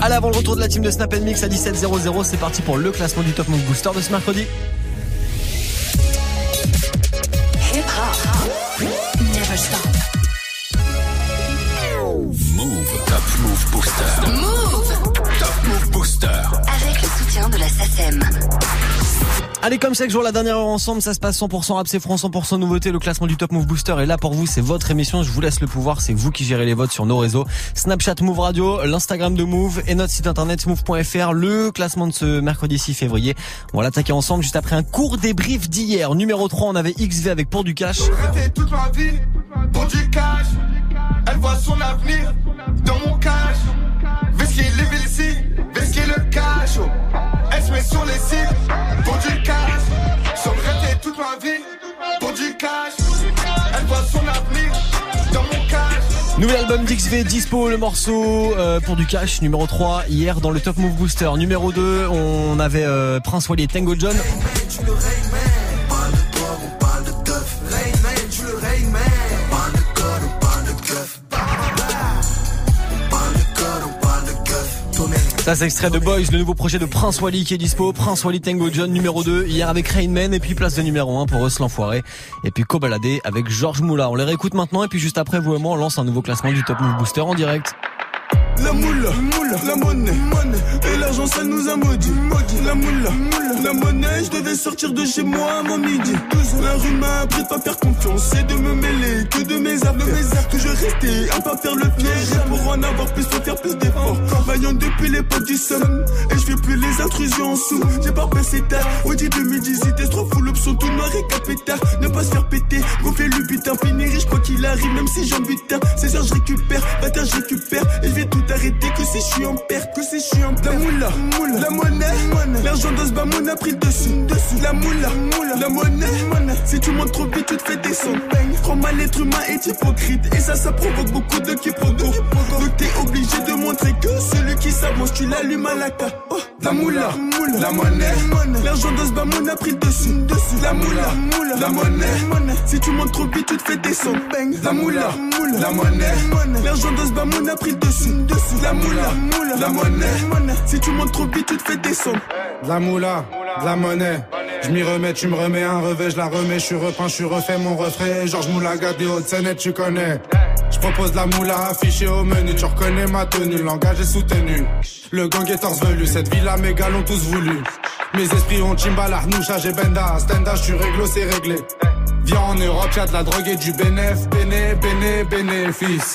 Allez, avant le retour de la team de Snap Mix à 17.00, c'est parti pour le classement du Top Move Booster de ce mercredi. Allez, comme chaque jour, la dernière heure ensemble, ça se passe 100% rap, c'est France, 100% nouveauté. Le classement du Top Move Booster est là pour vous. C'est votre émission. Je vous laisse le pouvoir. C'est vous qui gérez les votes sur nos réseaux. Snapchat Move Radio, l'Instagram de Move et notre site internet move.fr. Le classement de ce mercredi 6 février. On va l'attaquer ensemble juste après un court débrief d'hier. Numéro 3, on avait XV avec Pour du Cash. Toute ma vie pour du cash. Elle voit son avenir dans mon cash. Le cash. oh. Sur les pour du cash. Nouvel album d'XV dispo, le morceau euh, pour du cash, numéro 3, hier dans le Top Move Booster. Numéro 2, on avait euh, Prince Wally et Tango John. Ça c'est extrait de Boys, le nouveau projet de Prince Wally qui est dispo. Prince Wally Tango John numéro 2, hier avec Rainman et puis place de numéro 1 pour Us l'Enfoiré. Et puis Kobalade avec Georges Moula. On les réécoute maintenant et puis juste après vous et moi on lance un nouveau classement du Top Move Booster en direct. La moula, la monnaie, et l'argent ça nous a maudit. La moula, la monnaie, je devais sortir de chez moi avant midi. La rue m'a appris de pas faire confiance et de me mêler que de mes affaires. Toujours rester à pas faire le piège. Pour en avoir plus, faut faire plus d'efforts. Travaillant depuis l'époque du somme, et je plus les intrusions en sous. J'ai pas passé tard, au début midi, c'était trop fou l'option tout noir et capétard. Ne pas se faire péter, gonfler le butin, finir riche quoi qu'il arrive, même si j'en butin. 16 heures, je récupère, bâtard, je récupère, et je vais tout arrêter que si je suis en perte, que si je suis en perte. La moula, la monnaie, l'argent de ce bas mon a pris le dessus, dessus. La moula, la monnaie, si tu montes trop vite, tu te fais descendre. Trop mal, l'être humain est hypocrite, et ça, ça provoque beaucoup de quiproquos. Donc t'es obligé de montrer que celui qui s'avance, tu l'allumes à la carte. Oh, la moula, la monnaie, l'argent de ce a pris le dessus, dessus. La moula, la monnaie, si tu montes trop vite, tu te fais descendre. La moula, la monnaie, l'argent de ce a pris le dessus, dessus. La moula, la monnaie, si tu montes trop vite, tu te fais descendre. De la moula, la monnaie. Je m'y remets, tu me remets un revêt, je la remets, je suis repeint, je suis refait mon refrain. Georges Moulaga des Hauts-de-Seine, tu connais. Je propose la moula affichée au menu, tu reconnais ma tenue, le langage est soutenu. Le gang est torse velu, cette villa mes gars l'ont tous voulu. Mes esprits ont Chimbala, Noucha, j'ai Benda, Stenda, je suis réglo, c'est réglé. Viens en Europe, y'a de la drogue et du bénéf, béné, béné, bénéfice.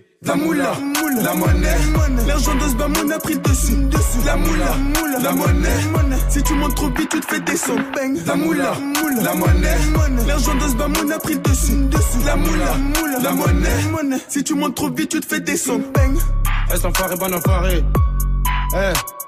La moula, la monnaie, l'argent de ce a pris le dessus, dessus. La moula, la monnaie, si tu montes trop vite tu te fais descendre. La moula, la monnaie, l'argent de ce a pris le dessus, dessus. La moula, la monnaie, si tu montes trop vite tu te fais descendre. Est-ce enfoiré, bon enfoiré? Eh.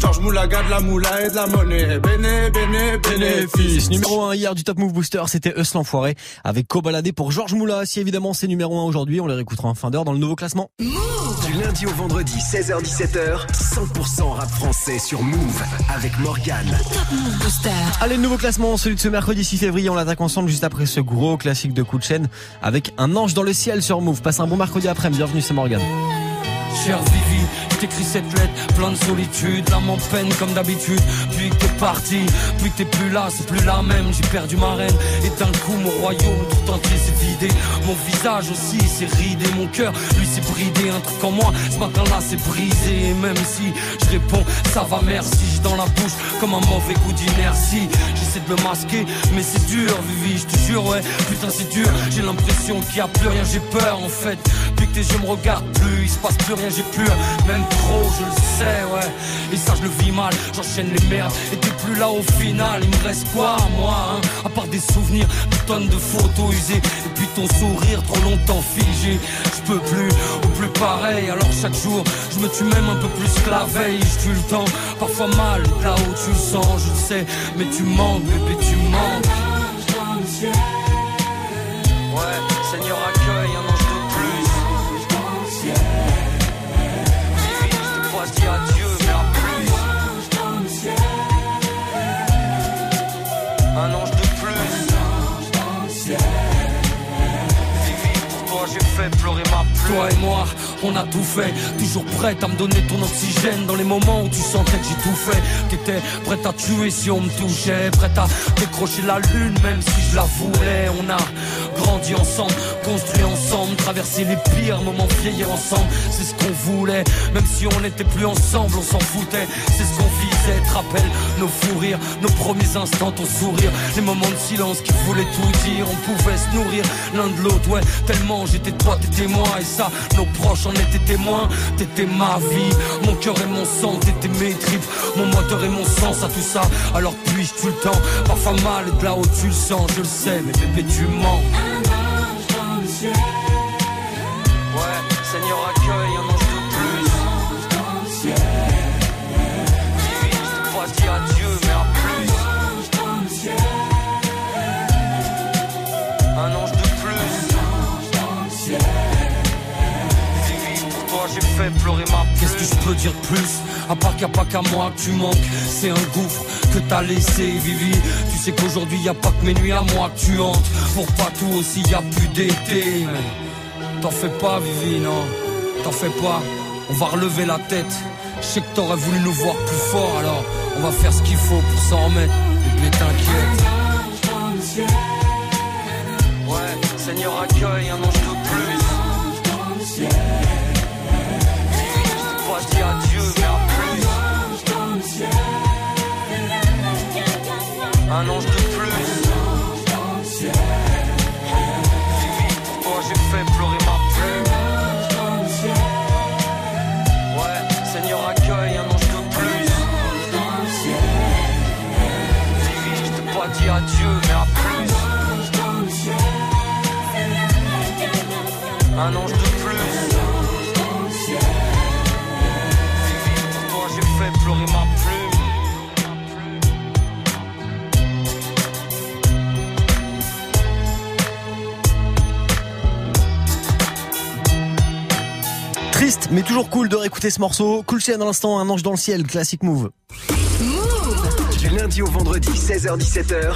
Georges Moulaga, de la moula et de la monnaie. Béné, béné, bénéfice. Numéro 1 hier du Top Move Booster, c'était Us l'Enfoiré avec Kobalade pour Georges Moula. Si évidemment c'est numéro 1 aujourd'hui, on les réécoutera en fin d'heure dans le nouveau classement. Du lundi au vendredi, 16h-17h, 100% rap français sur Move avec Morgane. Top Move Booster. Allez, le nouveau classement, celui de ce mercredi 6 février, on l'attaque ensemble juste après ce gros classique de coup de chaîne avec un ange dans le ciel sur Move. Passe un bon mercredi après, bienvenue c'est Morgane. Cher Vivi, t'écris cette lettre, plein de solitude, l'âme en peine comme d'habitude. Puis que t'es parti, puis que t'es plus là, c'est plus la même. J'ai perdu ma reine, et d'un coup mon royaume tout entier s'est vidé. Mon visage aussi s'est ridé, mon cœur lui s'est bridé. Un truc en moi, ce matin-là c'est brisé. Et même si je réponds, ça va merci, j'ai dans la bouche comme un mauvais coup d'inertie. J'essaie de me masquer, mais c'est dur, Vivi, je te jure, ouais. Putain, c'est dur, j'ai l'impression qu'il y a plus rien, j'ai peur en fait. Depuis que tes yeux me regardent plus, il se passe plus rien, j'ai plus trop, je le sais, ouais. Et ça, je le vis mal, j'enchaîne les merdes. Et t'es plus là au final, il me reste quoi, moi, hein? À part des souvenirs, des tonnes de photos usées. Et puis ton sourire trop longtemps figé. Je peux plus, ou plus pareil. Alors chaque jour, je me tue même un peu plus que la veille. Je tue le temps, parfois mal, là où tu le sens, je le sais. Mais tu manques, bébé, tu manques. Ouais, Seigneur fois je dis adieu, mais à plus. Un ange dans le ciel. Un ange de plus. Un ange dans le ciel. Vivi, pour toi j'ai fait pleurer ma pluie. Toi et moi, on a tout fait. Toujours prête à me donner ton oxygène dans les moments où tu sentais que j'ai tout fait. T'étais prête à tuer si on me touchait. Prête à décrocher la lune même si je la voulais. On a grandi ensemble, construit ensemble, traversé les pires moments, vieillir ensemble. C'est ce qu'on voulait. Même si on n'était plus ensemble, on s'en foutait. C'est ce qu'on visait. Te rappelle nos fous rires, nos premiers instants, ton sourire. Les moments de silence qui voulaient tout dire. On pouvait se nourrir l'un de l'autre, ouais. Tellement j'étais toi, t'étais moi. Et ça, nos proches en étaient témoins. T'étais ma vie, mon cœur et mon sang. T'étais mes tripes, mon moteur et mon sens à tout ça. Alors puis-je tout le temps, parfois mal de là où tu le sens, je le sais. Mais bébé, tu mens. Dire plus? À part qu'il n'y a pas qu'à moi que tu manques. C'est un gouffre que t'as laissé Vivi. Tu sais qu'aujourd'hui y a pas que mes nuits à moi que tu hantes Pour pas tout aussi y a plus d'été. Mais T'en fais pas Vivi non. T'en fais pas. On va relever la tête. Je sais que t'aurais voulu nous voir plus fort Alors on va faire ce qu'il faut pour s'en remettre. Bébé t'inquiète. Ouais, Seigneur accueille un ange de plus Un ange de plus. Vivi, pour toi j'ai fait pleurer ma plume. Ouais, Seigneur accueille un ange de plus. Vivi, je t'ai pas dit adieu, mais à plus. Un ange de ma plume. Triste, mais toujours cool de réécouter ce morceau. Cool Chain à l'instant, un ange dans le ciel, classique move. Du lundi au vendredi, 16h17h,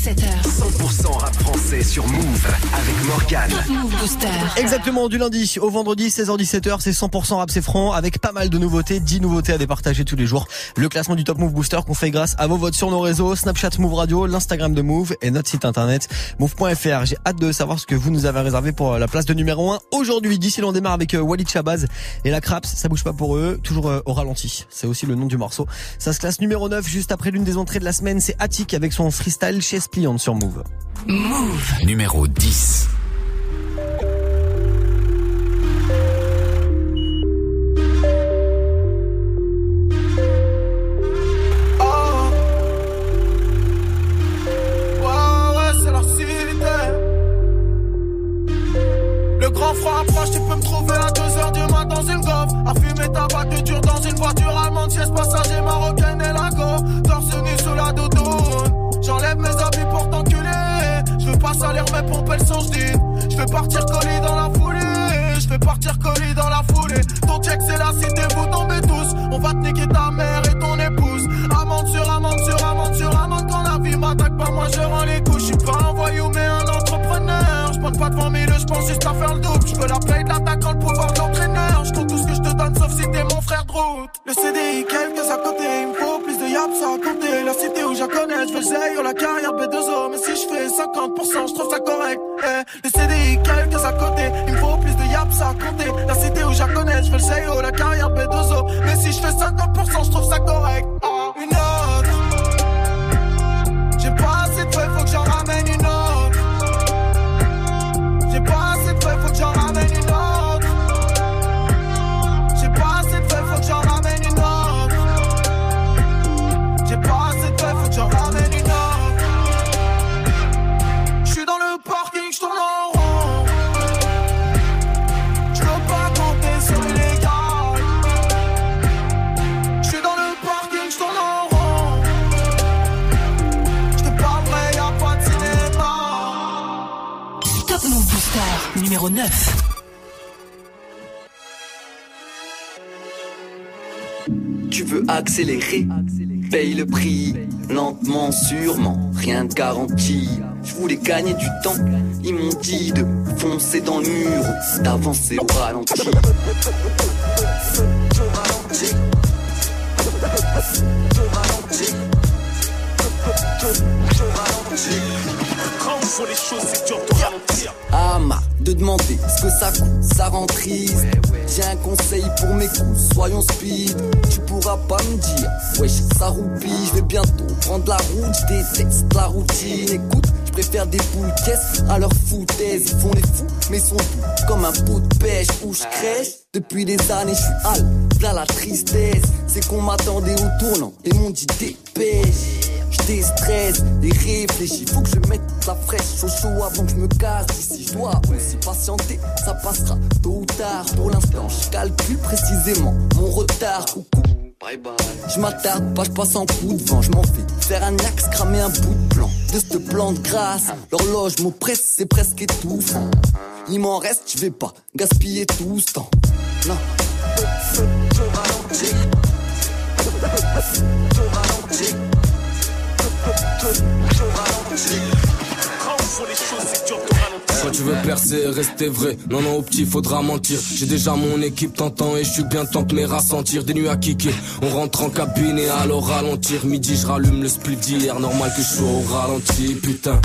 16h17h. 100% rap français sur Move avec Morgane. Move Booster. Exactement, du lundi au vendredi, 16h17h, c'est 100% rap c'est franc, avec pas mal de nouveautés, 10 nouveautés à départager tous les jours. Le classement du Top Move Booster qu'on fait grâce à vos votes sur nos réseaux, Snapchat Move Radio, l'Instagram de Move et notre site internet move.fr. J'ai hâte de savoir ce que vous nous avez réservé pour la place de numéro 1 aujourd'hui. D'ici là, on démarre avec euh, Walid Shabazz et la Craps, ça bouge pas pour eux, toujours euh, au ralenti. C'est aussi le nom du morceau. Ça se classe numéro 9 juste après l'une des entrées de la semaine, c'est Attic avec son freestyle chez Pliante sur Move. Numéro 10. Grand froid approche, tu peux me trouver à 2h du mat dans une golf. À fumer tabac de dur dans une voiture allemande, siège passager marocaine et lago. Torse nu sous la doudoune. J'enlève mes habits pour t'enculer. Je veux pas salir mes pompes, elles sont. Je vais partir colis dans la foulée. Je vais partir colis dans la foulée. Ton check, c'est la cité, vous tombez tous. On va te niquer ta mère et ton épouse. Amende sur amende sur amende sur amende. Quand la vie m'attaque pas, moi je rends les couches. Je suis pas pas devant mille, je pense juste à faire le double. Je veux la paye de l'attaquant, le pouvoir de l'entraîneur. Je tout ce que je te donne, sauf si t'es mon frère de route. Le CDI, quelques à côté. Il me faut plus de yaps à compter. La cité où je la connais, je veux la carrière B2O. Mais si je fais 50%, je trouve ça correct. Eh, le CDI, quelques à côté. Il me faut plus de yaps à compter. La cité où je la connais, je veux la carrière B2O. Mais si je fais 50%, je trouve ça correct. Numéro 9. Tu veux accélérer, paye le prix, lentement, sûrement, rien de garanti. Je voulais gagner du temps, ils m'ont dit de foncer dans le mur, d'avancer au ralenti. Demander ce que ça coûte, ça rentrise. J'ai un conseil pour mes coups, soyons speed. Tu pourras pas me dire, wesh, ça roupille. Je vais bientôt prendre la route, je déteste la routine. Écoute, je préfère des boules caisses à leur foutaise. Ils font les fous, mais sont doux comme un pot de pêche où je crèche. Depuis des années, je suis hal, là la tristesse. C'est qu'on m'attendait au tournant et m'ont dit dépêche. Déstresse et réfléchis, faut que je mette la fraîche au chaud avant que je me casse. Si je dois aussi patienter, ça passera tôt ou tard. Pour l'instant, je calcule précisément mon retard. Coucou. Bye bye. Je m'attarde pas, je passe en coup de vent, je m'en fais faire un axe, cramer un bout de plan de cette plante grasse. L'horloge m'oppresse, c'est presque étouffant. Il m'en reste, je vais pas gaspiller tout ce temps. Non. Quand tu veux percer, rester vrai. Non, non, au petit, faudra mentir. J'ai déjà mon équipe t'entends et je suis bien temps de mes rassentir. Des nuits à kicker. On rentre en cabine et alors ralentir. Midi, je rallume le split d'hier. Normal que je sois au ralenti, putain.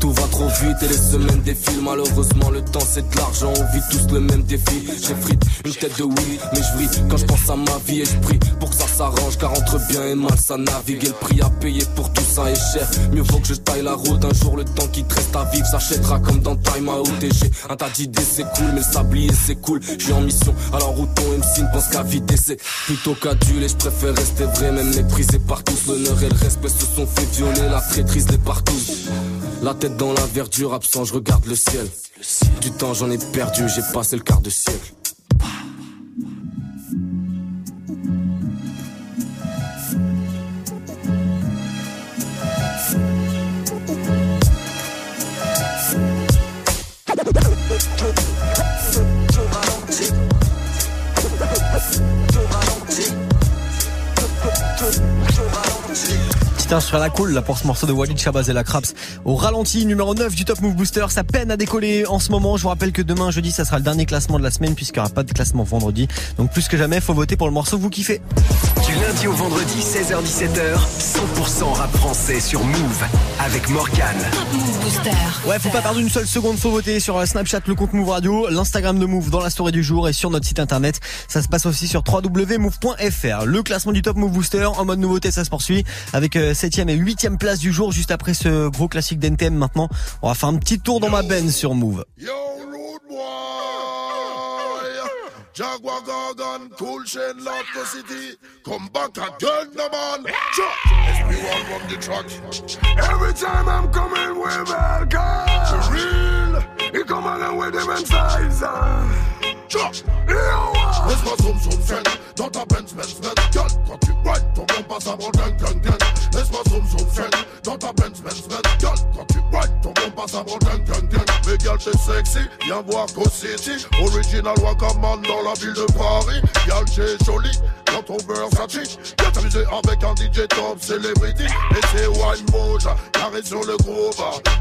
Tout va trop vite et les semaines défilent. Malheureusement, le temps c'est de l'argent. On vit tous le même défi. J'ai frite une tête de oui, mais je vrille quand je pense à ma vie et je prie pour que ça s'arrange. Car entre bien et mal, ça navigue. Et le prix à payer pour tout ça est cher. Mieux vaut que je taille la route. Un jour, le temps qui te reste à vivre s'achètera comme dans Time Out. Et j'ai un tas d'idées, c'est cool, mais sablier c'est cool. Je suis en mission, alors où ton MC ne pense qu'à vider. C'est plutôt qu'aduler. Je préfère rester vrai, même méprisé par tous. L'honneur et le respect se sont fait violer. La traîtrise les partout. La dans la verdure, absent, je regarde le ciel. Du temps j'en ai perdu, j'ai passé le quart de siècle. Petit un sur la cool là pour ce morceau de Walid Shabazz et la Craps au ralenti numéro 9 du Top Move Booster ça peine à décoller en ce moment je vous rappelle que demain jeudi ça sera le dernier classement de la semaine puisqu'il n'y aura pas de classement vendredi donc plus que jamais faut voter pour le morceau que vous kiffez Du lundi au vendredi, 16h-17h, 100% rap français sur Move avec Morgan. Top Move Booster. Ouais, faut pas perdre une seule seconde, faut voter sur euh, Snapchat, le compte Move Radio, l'Instagram de Move dans la story du jour et sur notre site internet. Ça se passe aussi sur www.move.fr. Le classement du Top Move Booster en mode nouveauté, ça se poursuit avec 7ème et 8ème place du jour juste après ce gros classique d'NTM maintenant. On va faire un petit tour dans ma benne sur Move. Yo, rude boy. Jaguar Gargan, cool chain, love the city. Come back again, the man. Sure. SP1 from the track. Every time I'm coming with welcome. For real. He come along with them size. Sure. Yo, Laisse-moi zoom zoom friend Dans ta Benz Benz Benz Girl, quand tu ride ton bon passe avant gang gang gang Laisse-moi zoom zoom Dans ta Benz Benz Benz Girl, quand tu ride ton bon passe avant gang gang gang Mais girl t'es sexy, viens voir Go City. Original Wakaman dans la ville de Paris. Girl t'es jolie dans ton Versace Viens t'amuser avec un DJ top celebrity. Et c'est Wine Moja, carré sur le groove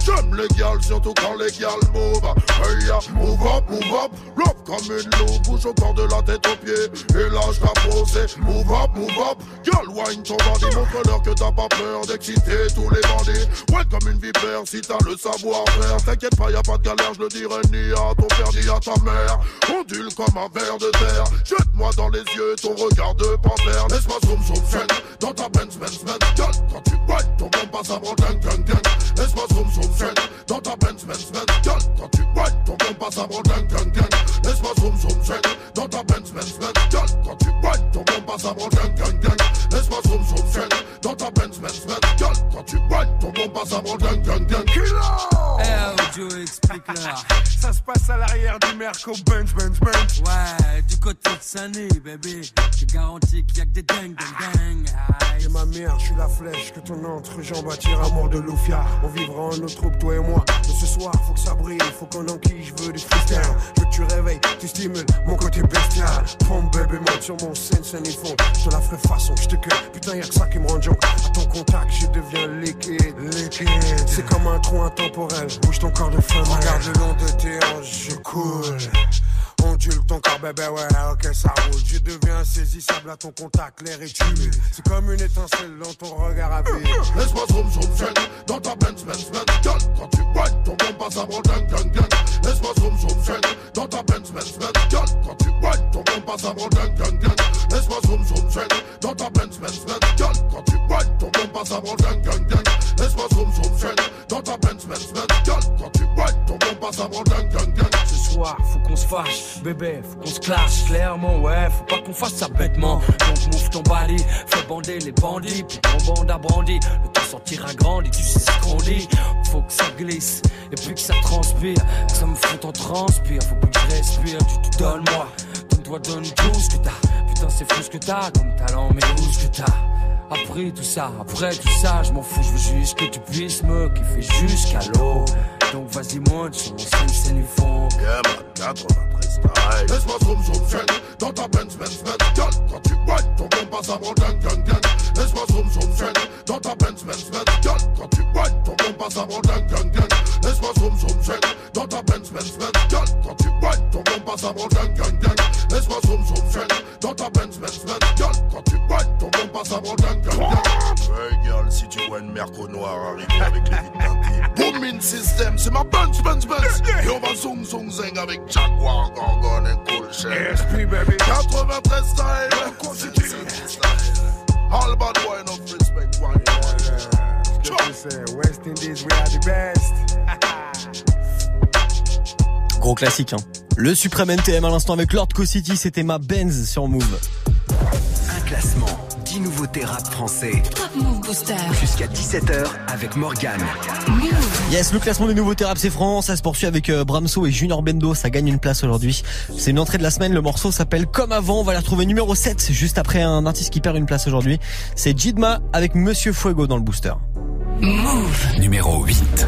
J'aime les gals, surtout quand les gals move Hey ya, move up, move up. Love comme une loupe, bouge au corps de la tête aux pieds. Et lâche ta posée, move up, move up. Girl, wine ton bandit, montre-leur que t'as pas peur d'exciter tous les bandits. Ouais, comme une vipère, si t'as le savoir-faire T'inquiète pas, y'a pas de galère, je le dirai ni à ton père ni à ta mère. Ondule comme un ver de terre. Jette-moi dans les yeux ton regard de panthère. Laisse-moi zoom zoom friend Dans ta Benz Benz Benz. Girl, quand tu ride ton bon passe avant gang gang gang Laisse-moi zoom zoom friend Dans ta Benz Benz Benz. Girl, quand tu ride ton bon passe avant gang gang gang Laisse-moi zoom zoom Dans ta Benz Benz Benz. Girl, quand tu ride ton bon passe avant gang gang gang Laisse-moi zoom zoom. Dans ta Benz Girl, quand tu ride ton bon passe gang gang Eh, Joe, Ça se passe à l'arrière du Merco Benz Benz Benz Ouais, du côté de Sunny, bébé. Je garantis qu'il y a que des dingues, dingues, dingues. Aïe. Et ma mère, je suis la flèche que ton entrejambe attire à mort de Loufia. On vivra en autre troupe, toi et moi. Mais ce soir, faut que ça brille, faut qu'on enquille, je veux du freestyle. Je veux que tu réveilles, tu stimule mon côté bestial. Pompe bébé, monte sur mon scène, scène ils font. Je te la ferai façon, je te cueille. Putain, y'a que ça qui me rend joke. À ton contact, je deviens liquide. Liquide. C'est comme un trou intemporel. Bouge ton corps de femme. Le long de tes hanches, je coule. Ondule ton corps, bébé, ouais, ok, ça roule. Je deviens insaisissable à ton contact, l'air est tué. C'est comme une étincelle dans ton regard à vie. Laisse-moi zoom zoom zen dans ta Benz Benz Benz Gun, quand tu whine, ton bon passe avant gang gang gang Laisse-moi zoom zoom zen dans ta Benz Benz Benz Gun, quand tu whine, ton bon passe avant gang gang gang Laisse-moi zoom zoom zen dans ta Benz Benz Benz Gun, quand tu whine, ton bon passe avant gang gang gang Laisse-moi zoom zoom zen dans ta Benz Benz Benz Gun, quand tu whine, ton bon passe avant gang gang gang Ce soir, faut qu'on se fâche, bébé, faut qu'on se clash clairement, ouais, faut pas qu'on fasse ça bêtement. Donc mouffe ton bali, fais bander les bandits, puis ton bande à brandi. Le temps sortira grandi, tu sais ce qu'on dit. Faut que ça glisse, et puis que ça transpire, que ça me fout en transpire. Faut plus que je respire, tu te donnes moi, donne-toi, donne tout ce que t'as. Putain, c'est fou ce que t'as comme talent, mais où ce que t'as? Après tout ça, après tout ça, je m'en fous, je veux juste que tu puisses me kiffer jusqu'à l'eau. Donc vas-y monte sur mon scène, scène du fond. Yeah man, 93 style Laisse-moi zoom zoom zen dans ta Benz Benz Benz Gun, quand tu whine, ton bon passe avant gang gang gang Laisse-moi zoom zoom zen dans ta Benz Benz Benz Gun, quand tu whine, ton bon passe avant gang gang gang Laisse-moi zoom zoom zen dans ta Benz Benz Benz Gun, quand tu whine, ton passe avant gang gang gang dans ta Benz Benz Benz Gun, quand tu whine, ton bon passe avant gang gang gang Hey girl, si tu vois une merco noire arriver avec les vides Booming system, c'est ma Benz Benz Benz Et on va zoom zoom zing avec Jaguar, Gorgon et Cool Shell SP, baby. 93 style. All bad wine of respect, wine, sais, West Indies, we are the best. Gros classique, hein. Le suprême NTM à l'instant avec Lord Co-City, c'était ma Benz sur Move. Un classement, 10 nouveautés rap français. Top Move Booster. Jusqu'à 17h avec Morgane. Yes, le classement des nouveautés rap c'est franc, ça se poursuit avec euh, Bramso et Junior Bendo, ça gagne une place aujourd'hui. C'est une entrée de la semaine, le morceau s'appelle Comme avant, on va la retrouver numéro 7 juste après un artiste qui perd une place aujourd'hui. C'est Jidma avec Monsieur Fuego dans le booster. Move. Numéro 8.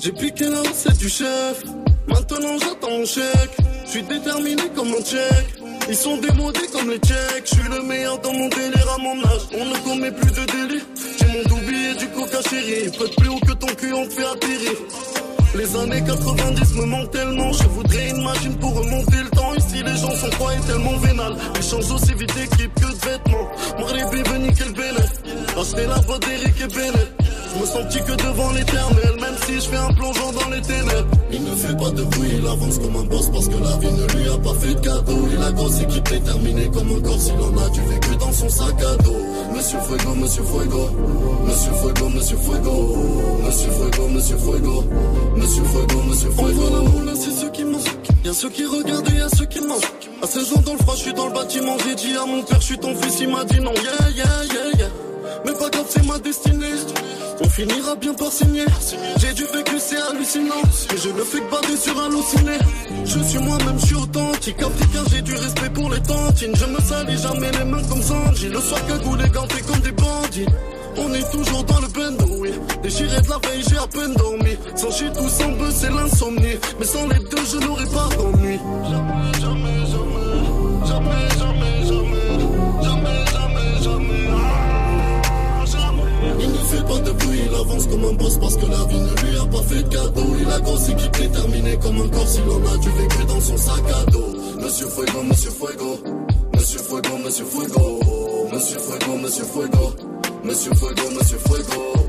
J'ai piqué la recette du chef. Maintenant j'attends mon chèque. Je suis déterminé comme un tchèque. Ils sont démodés comme les tchèques. Je suis le meilleur dans mon délire à mon âge. On ne commet plus de délire. J'ai mon doubi et du coca chéri. Prête plus haut que ton cul, on te fait atterrir. Les années 90 me manquent tellement. Je voudrais une machine pour remonter le Ici, les gens sont froids et tellement vénales. Ils changent aussi vite d'équipe que de vêtements. Maghribi, venu quel bénéf. Acheter la voix d'Eric et Bennett. Je me sens petit que devant l'éternel, même si je fais un plongeon dans les ténèbres. Il ne fait pas de bruit, il avance comme un boss parce que la vie ne lui a pas fait de cadeau. Il a grosse équipe déterminée comme un corps, s'il en a du vécu dans son sac à dos. Monsieur Fuego, Monsieur Fuego, Monsieur Fuego, Monsieur Fuego, Monsieur Fuego, Monsieur Fuego, Monsieur Fuego, Monsieur Fuego. Moule, c'est ceux qui. Y'a ceux qui regardent et y'a ceux qui mangent. À 16 ans dans le froid, je suis dans le bâtiment. J'ai dit à mon père, je suis ton fils, il m'a dit non. Yeah, yeah, yeah, yeah. Mais pas grave, c'est ma destinée. On finira bien par signer. J'ai du vécu, c'est hallucinant. Et je ne fais que bader sur halluciné. Je suis moi-même, je suis authentique. Africain, j'ai du respect pour les tantines. Je me salis jamais les mains comme Sanji. Le soir, cagoulé, ganté comme des bandits. On est toujours dans le bendo, oui. Déchiré de la veille, j'ai à peine dormi. Sans chier tout sans buzz, c'est l'insomnie. Mais sans les deux, je n'aurais pas d'ennui. Jamais, jamais, jamais. Jamais, jamais, jamais. Jamais, jamais, jamais. Ah, jamais. Il ne fait pas de bruit, il avance comme un boss parce que la vie ne lui a pas fait de cadeau. Il a grosse équipe déterminée comme un corps, s'il en a du vécu dans son sac à dos. Monsieur Fuego, Monsieur Fuego, Monsieur Fuego, Monsieur Fuego, Monsieur Fuego, Monsieur Fuego, Monsieur Fuego.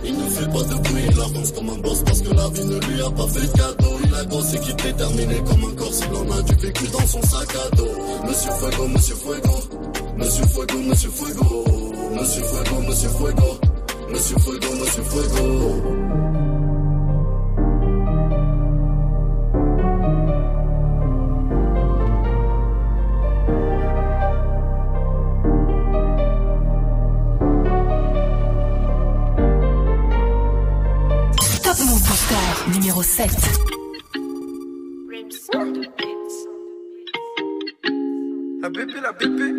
Il ne fait pas de bruit, il avance comme un boss parce que la vie ne lui a pas fait de cadeau. Il a grosse équipe déterminée comme un corps, s'il en a du vécu dans son sac à dos. Monsieur Fuego, Monsieur Fuego, Monsieur Fuego, Monsieur Fuego, Monsieur Fuego, Monsieur Fuego, Monsieur Fuego, Monsieur Fuego. Numéro 7. La bébé, la bébé.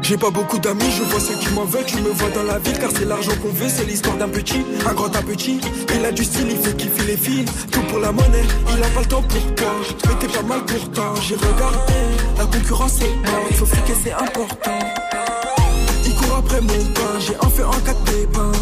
J'ai pas beaucoup d'amis, je vois ceux qui m'en veulent, je me vois dans la ville car c'est l'argent qu'on veut, c'est l'histoire d'un petit, un grand un petit. Il a du style, il fait kiffer les filles, tout pour la monnaie, il a pas le temps pour toi. Mais t'es pas mal pourtant, j'ai regardé, la concurrence est il faut friquer c'est important. Après mon pain, j'ai en fait un 4 pépins.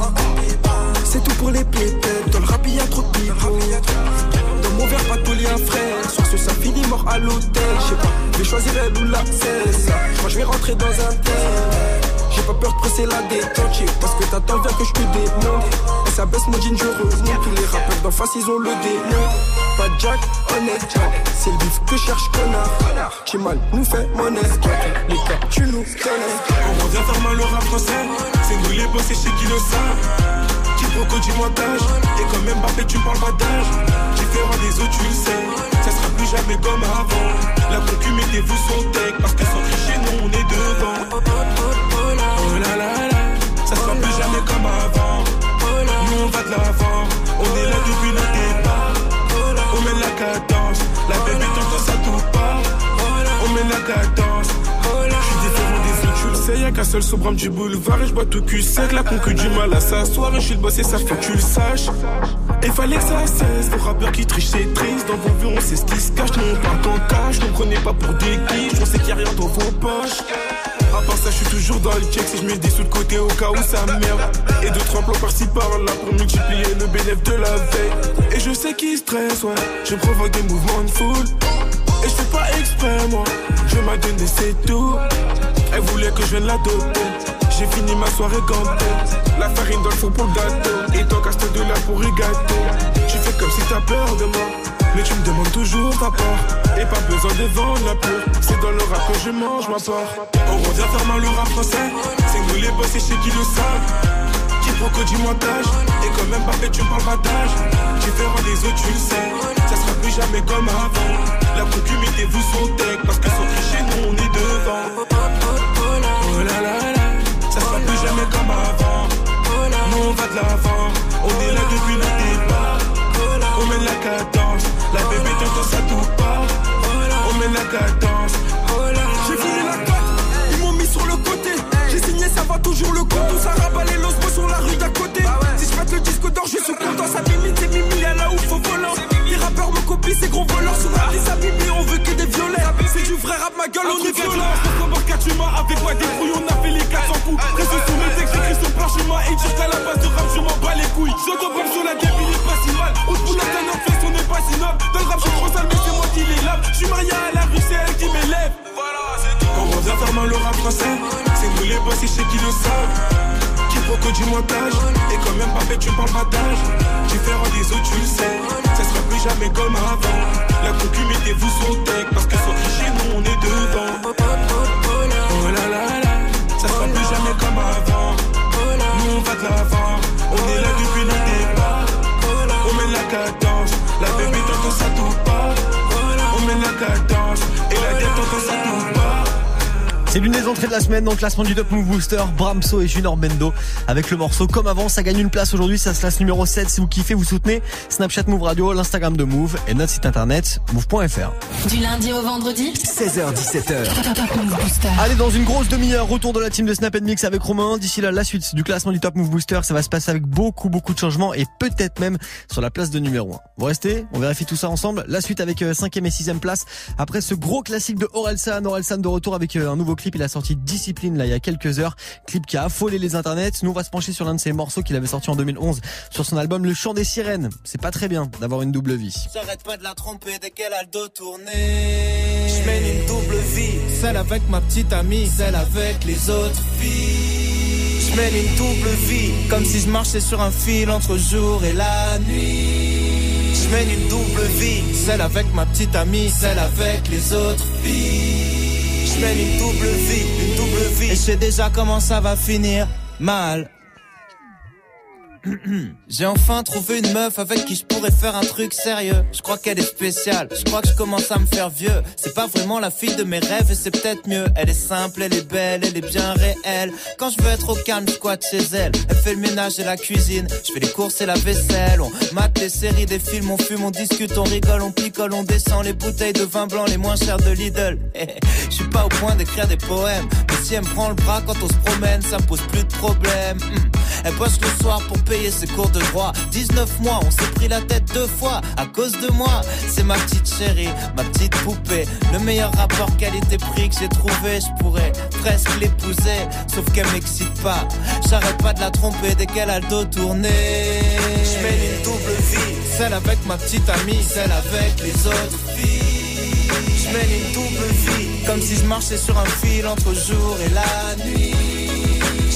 C'est tout pour les pépettes, dans le rap y'a trop de. Dans mon verre, pas de lien frère. Sur ce, ça finit mort à l'hôtel. Je sais pas, je vais choisir elle ou la cesse. Moi, je vais rentrer dans un tel. J'ai pas peur de presser la détente, parce que t'attends bien que je te démonte. Et ça baisse mon jean, je remonte. Tous les rappeurs d'en face, ils ont le démon. Pas Jack, honnête Jack. C'est le bif que cherche connard. Mal, nous fait monnaie. Les gars, tu nous connais. On revient faire mal au rap français. C'est nous les boss et chez qui le savent. Qui proco du montage. Et quand même Mbappé, tu parles pas d'âge. Différent des autres, tu le sais. Ça sera plus jamais comme avant. La concu, mettez-vous son tech. Parce que sans tricher, nous on est devant. Comme avant. Nous on va de l'avant, on est là depuis le départ. On mène la cadence, la bébé t'entends ça tout part. On mène la cadence, je suis différent des le sais. Y'a qu'un seul sobrame du boulevard et je bois tout cul sec. La concu du mal à s'asseoir et je suis le boss et ça faut que tu le saches. Et fallait que ça cesse, les rappeurs qui trichent c'est triste. Dans vos vues on sait ce qui se cache, nous on parle qu'en cash Ne prenez pas pour des guiches, on sait qu'il y a rien dans vos poches ça, je suis toujours dans le check. Si je mets des sous de côté au cas où ça merde. Et d'autres emplois par-ci par-là pour multiplier le bénéfice de la veille. Et je sais qui stresse, ouais. Je provoque des mouvements de foule. Et je fais pas exprès, moi. Je m'a donné, c'est tout. Elle voulait que je vienne l'adopter. J'ai fini ma soirée gantée. La farine dans le fond pour le gâteau. Et ton casse de là pour gâteaux. Tu fais comme si t'as peur de moi. Mais tu me demandes toujours ta Et pas besoin de vendre la peur C'est dans le rap que je mange ma part. On revient faire mal au rap français. C'est nous les boss et chez qui le savent. Qui proco du montage. Et quand même pas fait tu parles d'âge. Différent des autres tu le sais. Ça sera plus jamais comme avant. La concu mettez-vous son tech ma gueule on est violent. tu m'as avec moi des couilles on a fait les 400 coups. Reste sous mes textes j'écris sur parchemin Et dire qu'à la base de rap je m'en bats les couilles. J'entends comme sur la il est pas si mal. Autre pour la en face on est pas si noble. Dans le rap je suis trop sale mais c'est moi qui les lave Je suis marié à la rue c'est elle qui m'élève. Voilà c'est tout. On revient faire mal au rap français. C'est nous les boss et chez qui le savent Qui proco du montage Et quand même pas fait tu parles pas d'âge. Différent des autres tu le sais. Ça sera plus jamais comme avant. La concu mettez-vous son tech Parce que sans tricher nous on est devant. Oh là là là. Ça sera plus jamais comme avant. Nous on va de l'avant. On est là depuis le départ. On mène la cadence. La bébé t'entends ça tout part On mène la cadence. Et la tête t'entends ça tout C'est l'une des entrées de la semaine dans le classement du Top Move Booster, Bramso et Junior Bendo. Avec le morceau comme avant, ça gagne une place aujourd'hui, ça se classe numéro 7. Si vous kiffez, vous soutenez Snapchat Move Radio, l'Instagram de Move et notre site internet move.fr. Du lundi au vendredi 16h17h. Top Move Booster. Allez, dans une grosse demi-heure, retour de la team de Snap Mix avec Romain. D'ici là, la suite du classement du Top Move Booster, ça va se passer avec beaucoup, beaucoup de changements et peut-être même sur la place de numéro 1. Vous restez On vérifie tout ça ensemble. La suite avec 5ème et 6ème place. Après ce gros classique de Orelsan, Orelsan de retour avec un nouveau clip. Il a sorti Discipline là il y a quelques heures. Clip qui a affolé les internets. Nous, on va se pencher sur l'un de ses morceaux qu'il avait sorti en 2011 sur son album Le Chant des Sirènes. C'est pas très bien d'avoir une double vie. J'arrête pas de la tromper dès qu'elle a le dos tourné. Je mène une double vie, celle avec ma petite amie, celle avec les autres filles. Je mène une double vie, comme si je marchais sur un fil entre jour et la nuit. Je mène une double vie, celle avec ma petite amie, celle avec les autres filles. Je mène une double vie, une double vie. Et je sais déjà comment ça va finir mal. J'ai enfin trouvé une meuf avec qui je pourrais faire un truc sérieux. Je crois qu'elle est spéciale. Je crois que je commence à me faire vieux. C'est pas vraiment la fille de mes rêves et c'est peut-être mieux. Elle est simple, elle est belle, elle est bien réelle. Quand je veux être au calme, je squatte chez elle. Elle fait le ménage et la cuisine. Je fais les courses et la vaisselle. On mate les séries, des films, on fume, on discute, on rigole, on picole, on descend les bouteilles de vin blanc les moins chères de Lidl. Je suis pas au point d'écrire des poèmes, mais aussi elle me prend le bras quand on se promène, ça me pose plus de problème. Hmm. Elle bosse le soir pour payer ses cours de droit. 19 mois, on s'est pris la tête deux fois à cause de moi. C'est ma petite chérie, ma petite poupée. Le meilleur rapport qualité-prix que j'ai trouvé, je pourrais presque l'épouser. Sauf qu'elle m'excite pas. J'arrête pas de la tromper dès qu'elle a le dos tourné. Je mène une double vie, celle avec ma petite amie, celle avec les autres filles. Je mène une double vie, comme si je marchais sur un fil entre jour et la nuit.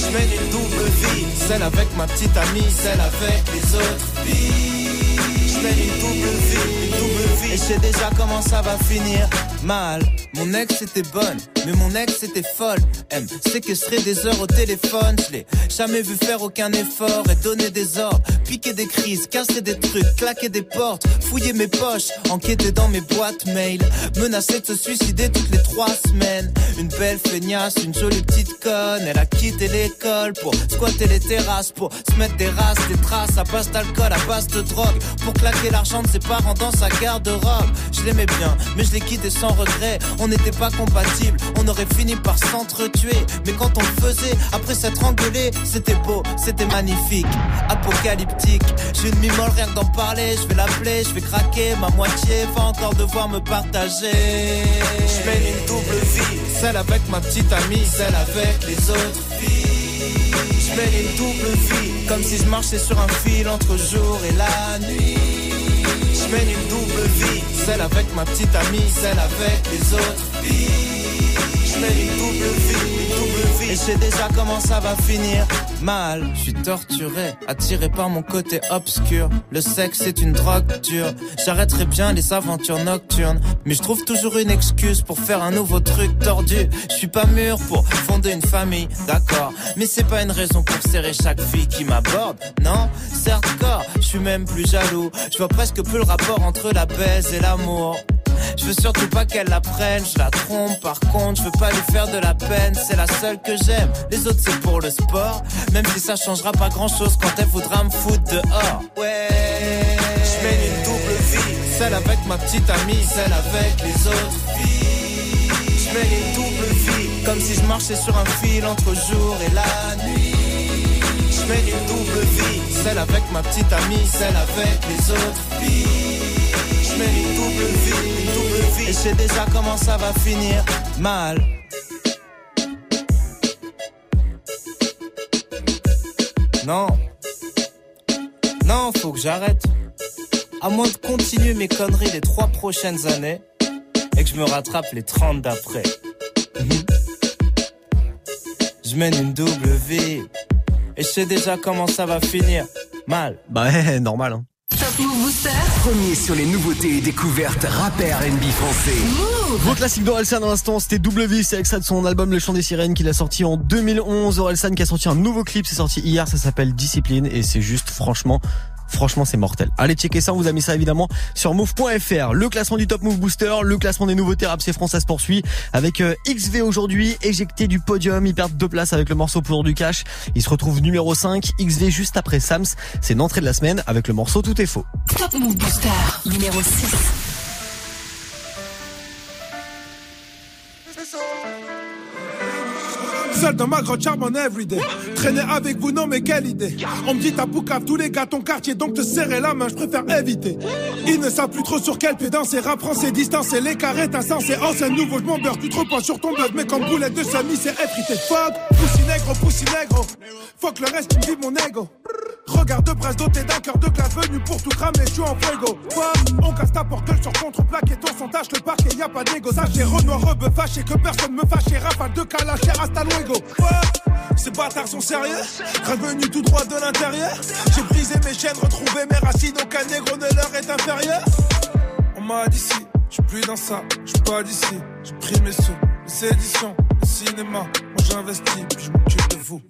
Je mène une double vie, celle avec ma petite amie, celle avec les autres filles. Je mène une double vie, une double vie. Et je sais déjà comment ça va finir? Mal, mon ex était bonne, mais mon ex était folle. Elle me séquestrait des heures au téléphone. Je l'ai jamais vu faire aucun effort et donner des ordres. Piquer des crises, casser des trucs, claquer des portes, fouiller mes poches, enquêter dans mes boîtes mail. Menacer de se suicider toutes les trois semaines. Une belle feignasse, une jolie petite conne. Elle a quitté l'école pour squatter les terrasses, pour se mettre des races, des traces à base d'alcool, à base de drogue. Pour claquer l'argent de ses parents dans sa garde-robe. Je l'aimais bien, mais je l'ai quitté sans regret. On n'était pas compatibles, on aurait fini par s'entretuer. Mais quand on le faisait, après s'être engueulé, c'était beau, c'était magnifique. Apocalyptique, j'ai une mimole rien que d'en parler. Je vais l'appeler, je vais craquer. Ma moitié va encore devoir me partager. Je mène une double vie, celle avec ma petite amie, celle avec les autres filles. Je mène une double vie, comme si je marchais sur un fil entre jour et la nuit. Je mène une double vie, celle avec ma petite amie, celle avec les autres filles. Je une double vie, une double vie. Et je sais déjà comment ça va finir. Mal, je suis torturé, attiré par mon côté obscur. Le sexe est une drogue dure. J'arrêterai bien les aventures nocturnes, mais je trouve toujours une excuse pour faire un nouveau truc tordu. Je suis pas mûr pour fonder une famille, d'accord, mais c'est pas une raison pour serrer chaque fille qui m'aborde. Non, certes corps, je suis même plus jaloux. Je vois presque plus le rapport entre la baise et l'amour. Je veux surtout pas qu'elle la prenne, je la trompe par contre, je veux pas lui faire de la peine, c'est la seule que j'aime. Les autres c'est pour le sport, même si ça changera pas grand chose quand elle voudra me foutre dehors. Ouais, je une double vie, celle avec ma petite amie, celle avec les autres filles. Je une double vie, comme si je marchais sur un fil entre jour et la nuit. Je une double vie, celle avec ma petite amie, celle avec les autres filles. Je une double vie. Et je sais déjà comment ça va finir. Mal. Non. Non, faut que j'arrête. À moins de continuer mes conneries les trois prochaines années et que je me rattrape les 30 d'après. Je mène une double vie. Et je sais déjà comment ça va finir. Mal. Bah ouais, normal. Hein. Top Move Booster. Premier sur les nouveautés et découvertes rappeurs NB français. Gros classique d'Orelsan dans l'instant, c'était Double V, c'est extrait de son album Le Chant des Sirènes qu'il a sorti en 2011. Orelsan qui a sorti un nouveau clip, c'est sorti hier, ça s'appelle Discipline et c'est juste franchement Franchement, c'est mortel. Allez checker ça, on vous a mis ça évidemment sur move.fr. Le classement du Top Move Booster, le classement des nouveautés rap c'est France, ça se poursuit avec euh, XV aujourd'hui, éjecté du podium, il perd deux places avec le morceau pour du cash. Il se retrouve numéro 5, XV juste après Sams. C'est l'entrée de la semaine avec le morceau Tout est faux. Top Move Booster. Numéro 6. Seul dans ma grotte charbonne everyday. Traîner avec vous, non mais quelle idée. On me dit t'as poucave tous les gars ton quartier, donc te serrer la main, je préfère éviter. Ils ne savent plus trop sur quel pied danser, rap français, distance et les carrettes insensés. Oh c'est nouveau, je m'en beurre, tu te reposes sur ton buzz, mais comme boulette de semi, c'est effrité. Fuck, poussi négro, poussi négro. Fuck le reste, qui me mon ego. Regarde de presse doté d'un cœur de glace venu pour tout cramer, je suis en fuego. Fuck, on casse ta porte, sur contre-plaque et ton tâche le parquet, y a pas d'égo. Sachez Renoir, rebeu, fâché, que personne me fâche, rafale de calache, hasta luego. Fuck, ces bâtards sont sérieux, revenu tout droit de l'intérieur. J'ai brisé mes chaînes, retrouvé mes racines, aucun négro ne leur est inférieur. On m'a dit si, je plus dans ça, je pas d'ici. J'ai pris mes sous, les éditions, le cinéma, moi j'investis, puis je m'occupe de vous.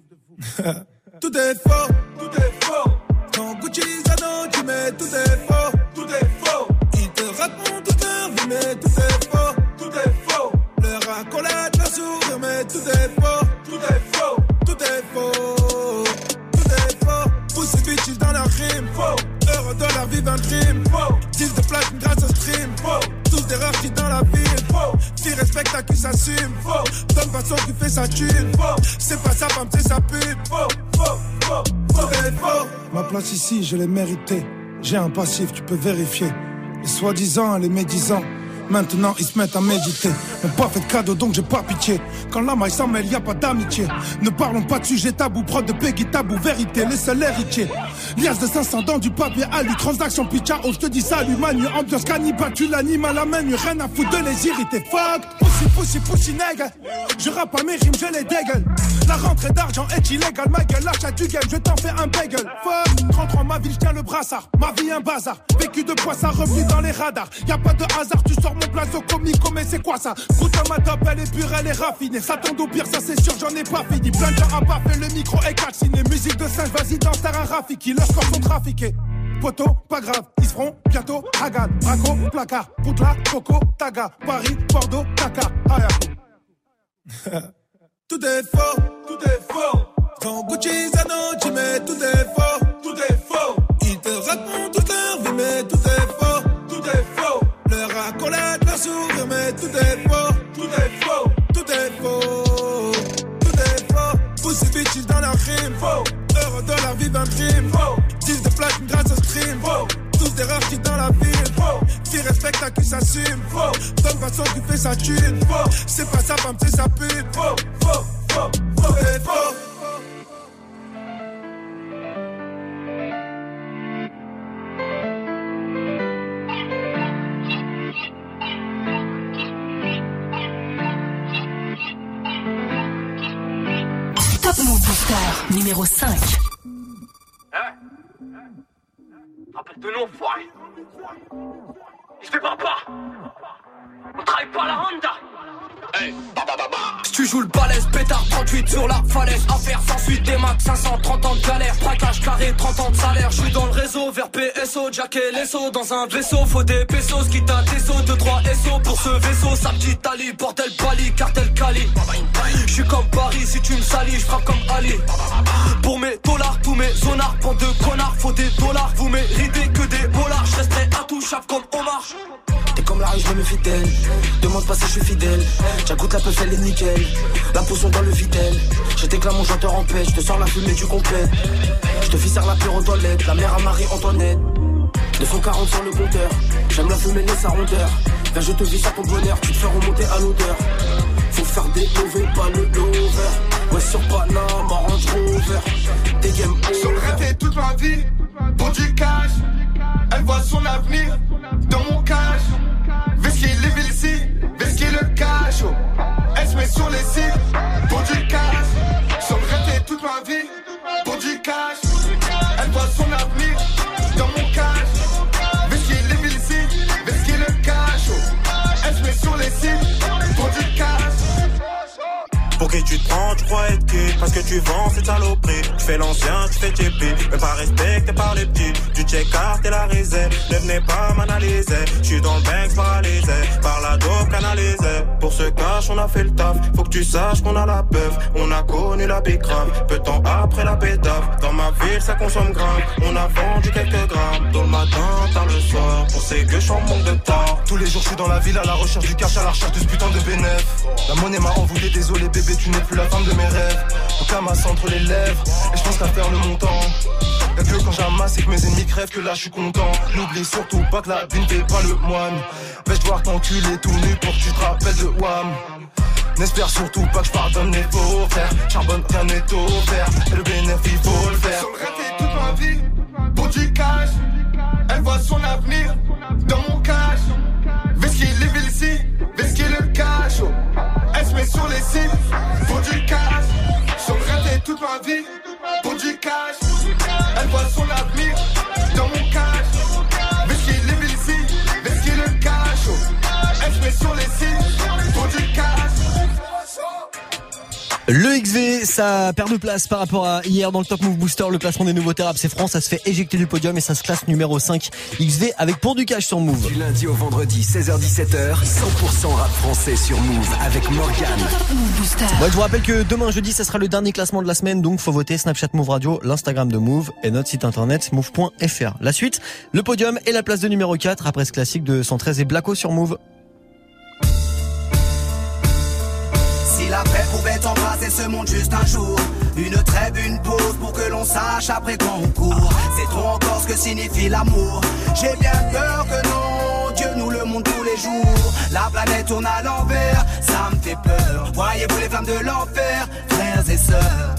tout est faux, tout est faux. Quand Gucci Zano, tu mets tout est faux, tout est faux. Ils te racontent toute leur vie, mais tout est faux, tout est faux. Leur accolade, la mais tout est faux, tout est faux, tout est faux, tout est faux. Poussez bitches dans la rime, faux. De leur vivre un crime, faux. Deal de platine grâce au stream, faux. Tous des rares qui dans la ville, faux. Qui respecte à qui s'assume. Donne pas son qui fait sa thune. C'est pas sa femme, c'est sa pute. Ma place ici, je l'ai méritée. J'ai un passif, tu peux vérifier. Les soi-disant, les médisants. Maintenant ils se mettent à méditer. M'ont pas fait de cadeau donc j'ai pas pitié. Quand la maille s'en mêle, y a pas d'amitié. Ne parlons pas de sujet tabou, prod de Peggy tabou, vérité, les seuls héritiers. Lias de 500 dans du papier alu, transaction pitcha, oh je te dis salut manu, ambiance cannibale, tu l'animes à la main, rien à foutre de les irriter. Fuck, pussy, pussy, pussy, nègre. Je rappe à mes rimes, je les dégueule. La rentrée d'argent est illégale, ma gueule, l'achat du game, je t'en fais un bagel. Fuck, 33 ma ville, je tiens le brassard. Ma vie un bazar, vécu de quoi ça dans les radars. Y a pas de hasard, tu sors mon plateau comico, mais c'est quoi ça? Goûte à ma top, elle est pure, elle est raffinée. Ça tombe au pire, ça c'est sûr, j'en ai pas fini. Plein de gens à pas fait le micro et calciné. Musique de singe, vas-y, danse, un Rafiki. Leurs corps sont trafiqués. Poto, pas grave, ils seront bientôt Hagan, Braco, placard, Poutla, Coco, Taga, Paris, Bordeaux, Taka, Ayaku. tout est faux, tout est faux. Ton Gucci, Zanochi, mais tout est faux, tout est faux. Ils te racontent toute leur vie, mais tout est faux, tout est faux. Leur accolade, leur sourire, mais tout est faux, tout est faux, tout est faux, tout est faux. Pussy bitches dans leur rime, faux. De leur vie d'un crime, faux. 10 de platine grâce au stream. Tous des rares dans la ville. Qui respecte à qui s'assume. Donne façon qui fait sa thune. C'est pas sa femme, c'est sa pute, faux, Rappelle-toi de nous, enfoiré. Il se fait pas. On travaille pas à la Honda. Si tu joues le balèze, pétard 38 sur la falaise. Affaire sans suite des max 530 ans de galère. Braquage carré 30 ans de salaire. Je suis dans le réseau vers PSO Jack et Lesso. Dans un vaisseau faut des pesos. Qui t'a des sauts 2 3 SO pour ce vaisseau. Sa petite Ali Bordel Bali Cartel Cali. Je suis comme Paris Si tu me salis je frappe comme Ali. Pour mes dollars tous mes zonards Bande de connards. Faut des dollars Vous méritez que des dollars Je resterai intouchable comme Omar. T'es comme la riche, je me fidèle. Demande pas si je suis fidèle. J'agoute la peuf, elle est nickel. La potion dans le vitel. Je déclame mon chanteur en paix. Je te sors la fumée du complet. Je te fisse l'apéro aux toilettes. La mère à Marie-Antoinette. 240 sur le compteur. J'aime la fumée, laisse sa rondeur. Viens, je te vis à ton bonheur. Tu te fais remonter à l'odeur. Faut faire des pas le lover. Ouais, sur Panama, Range Rover. Des game raté toute ma vie. Pour du cash. Elle voit son avenir dans mon cash. Vesky live ici, Vesky Elle se met sur les sites pour du cash. Le raté toute ma vie pour du cash. Elle voit son avenir dans mon cash. Vesky live ici, Vesky le cash. oh. Elle se met sur les sites pour du cash. Pour qui tu te prends, tu crois être Parce que tu vends cette saloperie Tu fais l'ancien, tu fais JP Mais pas respecté par les petits. Tu check carte et la réserve. Ne venez pas m'analyser. Je suis dans le bank paralysé Par la dope canalisée Pour ce cash on a fait le taf. Faut que tu saches qu'on a la peuf On a connu la bicrave. Peu de temps après la pétave Dans ma ville ça consomme grave. On a vendu quelques grammes. Dans le matin, tard le soir. On sait que je suis en manque de temps. Tous les jours je suis dans la ville à la recherche du cash, à la recherche de ce putain de bénéf. La monnaie m'a envoûté, désolé bébé, tu n'es plus la femme de mes rêves. Aucun masse entre les lèvres, et je pense qu'à faire le montant. Y'a que quand j'amasse et que mes ennemis crèvent que là je suis content. N'oublie surtout pas que la vie ne fait pas le moine. Vais-je devoir t'enculer tout nu pour que tu te rappelles de Wham? N'espère surtout pas que je pardonne les faux frères. Charbonne, rien n'est offert. Et le bénéfice, faut le faire. Sur le toute ma vie pour du cash. Elle voit son avenir dans mon cash. Vesky live ici, Vesky le cash. Elle se met sur les sites pour du cash. Toute ma vie pour du cash. Elle voit son avenir Le XV, ça perd de place par rapport à hier dans le Top Move Booster. Le classement des nouveaux thérapes, c'est France. Ça se fait éjecter du podium et ça se classe numéro 5. XV avec pour du cash sur Move. Du lundi au vendredi, 16h-17h, 100% rap français sur Move avec Morgan. Moi, je vous rappelle que demain jeudi, ça sera le dernier classement de la semaine. Donc, faut voter Snapchat Move Radio, l'Instagram de Move et notre site internet move.fr. La suite, le podium et la place de numéro 4 après ce classique de 113 et Blacko sur Move. Pouvait t'embrasser ce monde juste un jour. Une trêve, une pause pour que l'on sache après quand on court. C'est trop encore ce que signifie l'amour? J'ai bien peur que non, Dieu nous le montre tous les jours. La planète tourne à l'envers, ça me fait peur. Voyez-vous les femmes de l'enfer, frères et sœurs,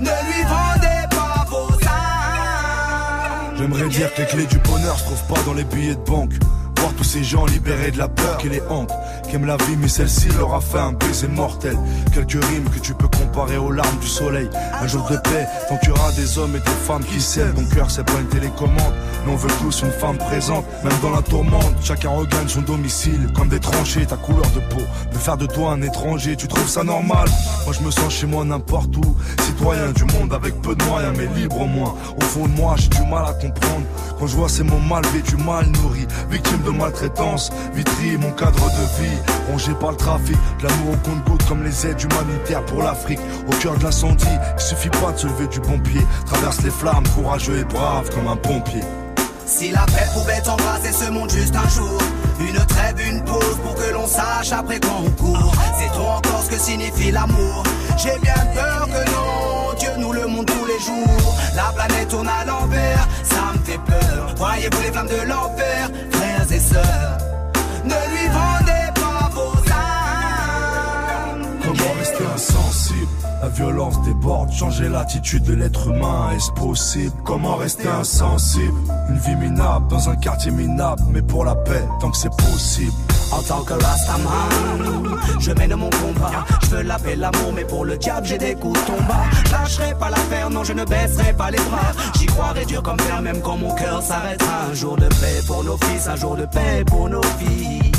ne lui vendez pas vos âmes. J'aimerais dire que les clés du bonheur se trouvent pas dans les billets de banque. Voir tous ces gens libérés de la peur qui les hante, qui la vie, mais celle-ci leur a fait un baiser mortel. Quelques rimes que tu peux comparer aux larmes du soleil. Un jour de paix, tant qu'il y aura des hommes et des femmes qui s'aiment. Ton cœur, c'est pas une télécommande, mais on veut tous une femme présente, même dans la tourmente. Chacun regagne son domicile, comme des tranchées, ta couleur de peau. Me faire de toi un étranger, tu trouves ça normal? Moi, je me sens chez moi n'importe où. Citoyen du monde avec peu de moyens, mais libre au moins. Au fond de moi, j'ai du mal à comprendre. Quand je vois ces mots mal vêtus, mal nourris, victime de maltraitance, mon cadre de vie, rongé par le trafic, de l'amour au compte-goutte comme les aides humanitaires pour l'Afrique, au cœur de l'incendie, il suffit pas de se lever du pompier, traverse les flammes, courageux et brave comme un pompier. Si la paix pouvait embrasser ce monde juste un jour, une trêve, une pause pour que l'on sache après quand on court. C'est trop encore ce que signifie l'amour? J'ai bien peur que non, Dieu nous le montre tous les jours. La planète tourne à l'envers, ça me fait peur. Voyez-vous les flammes de l'enfer, frères et sœurs, violence déborde, changer l'attitude de l'être humain, est-ce possible? Comment rester insensible? Une vie minable dans un quartier minable, mais pour la paix, tant que c'est possible. En tant que Rastaman, je mène mon combat. Je veux la paix, l'amour, mais pour le diable, j'ai des coups de tomba. Lâcherai pas l'affaire, non, je ne baisserai pas les bras. J'y croirai dur comme fer, même quand mon cœur s'arrêtera. Un jour de paix pour nos fils, un jour de paix pour nos filles.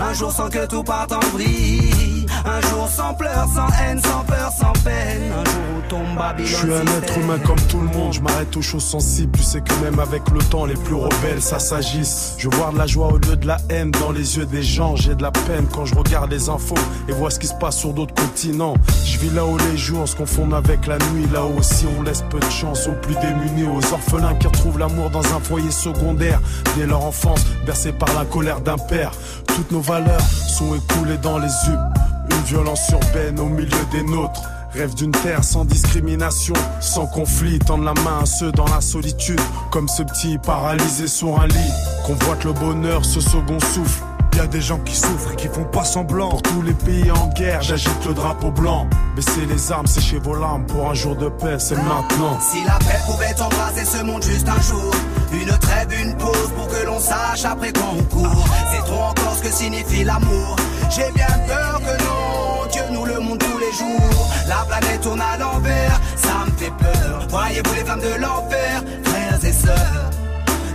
Un jour sans que tout parte en vrille. Un jour sans pleurs, sans haine, sans peur, sans peine. Un jour où tombe Babylone. Je suis un système. être humain comme tout le monde, je m'arrête aux choses sensibles. Tu sais que même avec le temps, les plus rebelles, ça s'agisse. Je vois de la joie au lieu de la haine dans les yeux des gens. J'ai de la peine quand je regarde les infos et vois ce qui se passe sur d'autres continents. Je vis là où les jours se confondent avec la nuit. Là aussi, on laisse peu de chance aux plus démunis, aux orphelins qui retrouvent l'amour dans un foyer secondaire. Dès leur enfance, bercés par la colère d'un père. Toutes nos valeurs sont écoulées dans les yeux. Une violence urbaine au milieu des nôtres. Rêve d'une terre sans discrimination, sans conflit, tendre la main à ceux dans la solitude, comme ce petit paralysé sur un lit, convoite le bonheur, ce second souffle. Y a des gens qui souffrent et qui font pas semblant. Pour tous les pays en guerre, j'agite le drapeau blanc. Baissez les armes, séchez vos larmes pour un jour de paix, c'est maintenant. Si la paix pouvait embrasser ce monde juste un jour, une trêve, une pause pour que l'on sache après quand on court. C'est trop encore ce que signifie l'amour. J'ai bien peur que non, Dieu nous le montre tous les jours. La planète tourne à l'envers, ça me fait peur. Voyez-vous les flammes de l'enfer, frères et sœurs,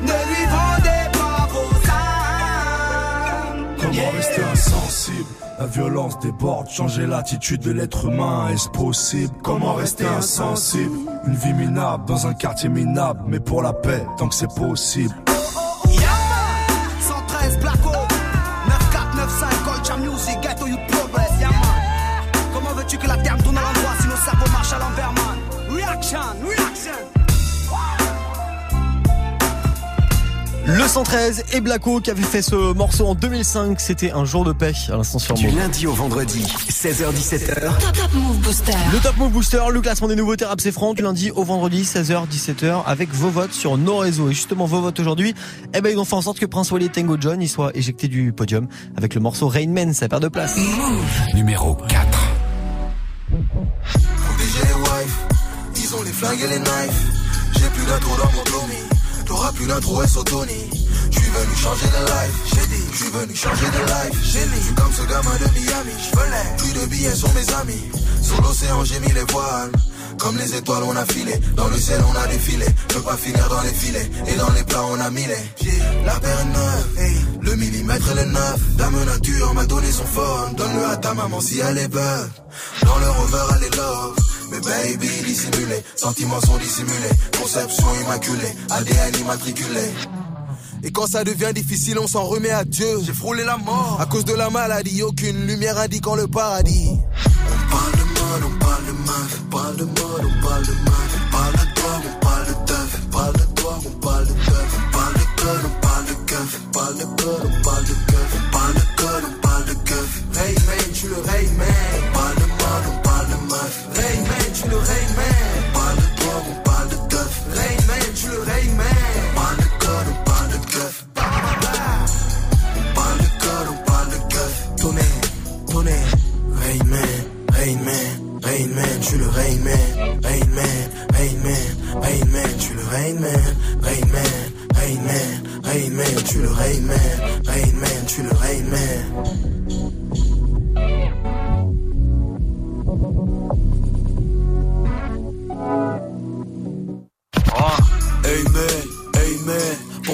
ne lui vendez pas vos âmes. Comment rester insensible? La violence déborde, changer l'attitude de l'être humain, est-ce possible? Comment rester insensible? Une vie minable dans un quartier minable, mais pour la paix, tant que c'est possible. 113 et Blacko qui avait fait ce morceau en 2005, c'était un jour de paix à l'instant sur Du lundi au vendredi, 16h17h. Top, top Move Booster. Le Top Move Booster, le classement des nouveautés rap c'est franc du lundi au vendredi 16h 17h avec vos votes sur nos réseaux et justement vos votes aujourd'hui, eh ben ils ont fait en sorte que Prince Wally et Tango John ils soient éjectés du podium avec le morceau Rain Man, ça perd de place. Numéro 4. Protéger les wives, ils ont les flingues et les knives. J'ai plus d'intro dans mon t'auras plus d'intro SO Tony. J'suis venu changer de life, j'ai dit, j'suis venu changer de life. J'ai j'suis comme ce gamin de Miami, j'venais. Plus de billets sur mes amis, sur l'océan j'ai mis les voiles. Comme les étoiles on a filé, dans le ciel on a défilé. Je veux pas finir dans les filets, et dans les plats on a mis les. La paire neuve, le millimètre elle est neuf. Dame nature m'a donné son phone, donne-le à ta maman si elle est bonne. Dans le rover elle est love. Mais baby dissimulé, sentiments sont dissimulés, conception immaculée, ADN immatriculé. Et quand ça devient difficile, on s'en remet à Dieu. J'ai frôlé la mort. À cause de la maladie, aucune lumière indiquant le paradis. On parle de mal, on parle de mal, on parle de mal, on parle de mal. On parle de toi, on parle de teuf, on parle de toi, on parle de teuf. On parle de cœur, on parle de keuf, on parle de cœur, on parle de keuf. On parle de cœur, on parle de keuf. Rayman, tu le Rayman. On parle de mal, on parle de meuf. Rayman, tu le Rayman. On parle de toi, on parle de teuf. Rayman, tu le Rayman. Rain Man, Rain Man, je le Rain Man, Rain Man, Rain Man, Rain Man, je le Rain Man, Rain Man, Rain Man, Rain Man, je suis le Rain Man, Rain Man, je le Rain Man.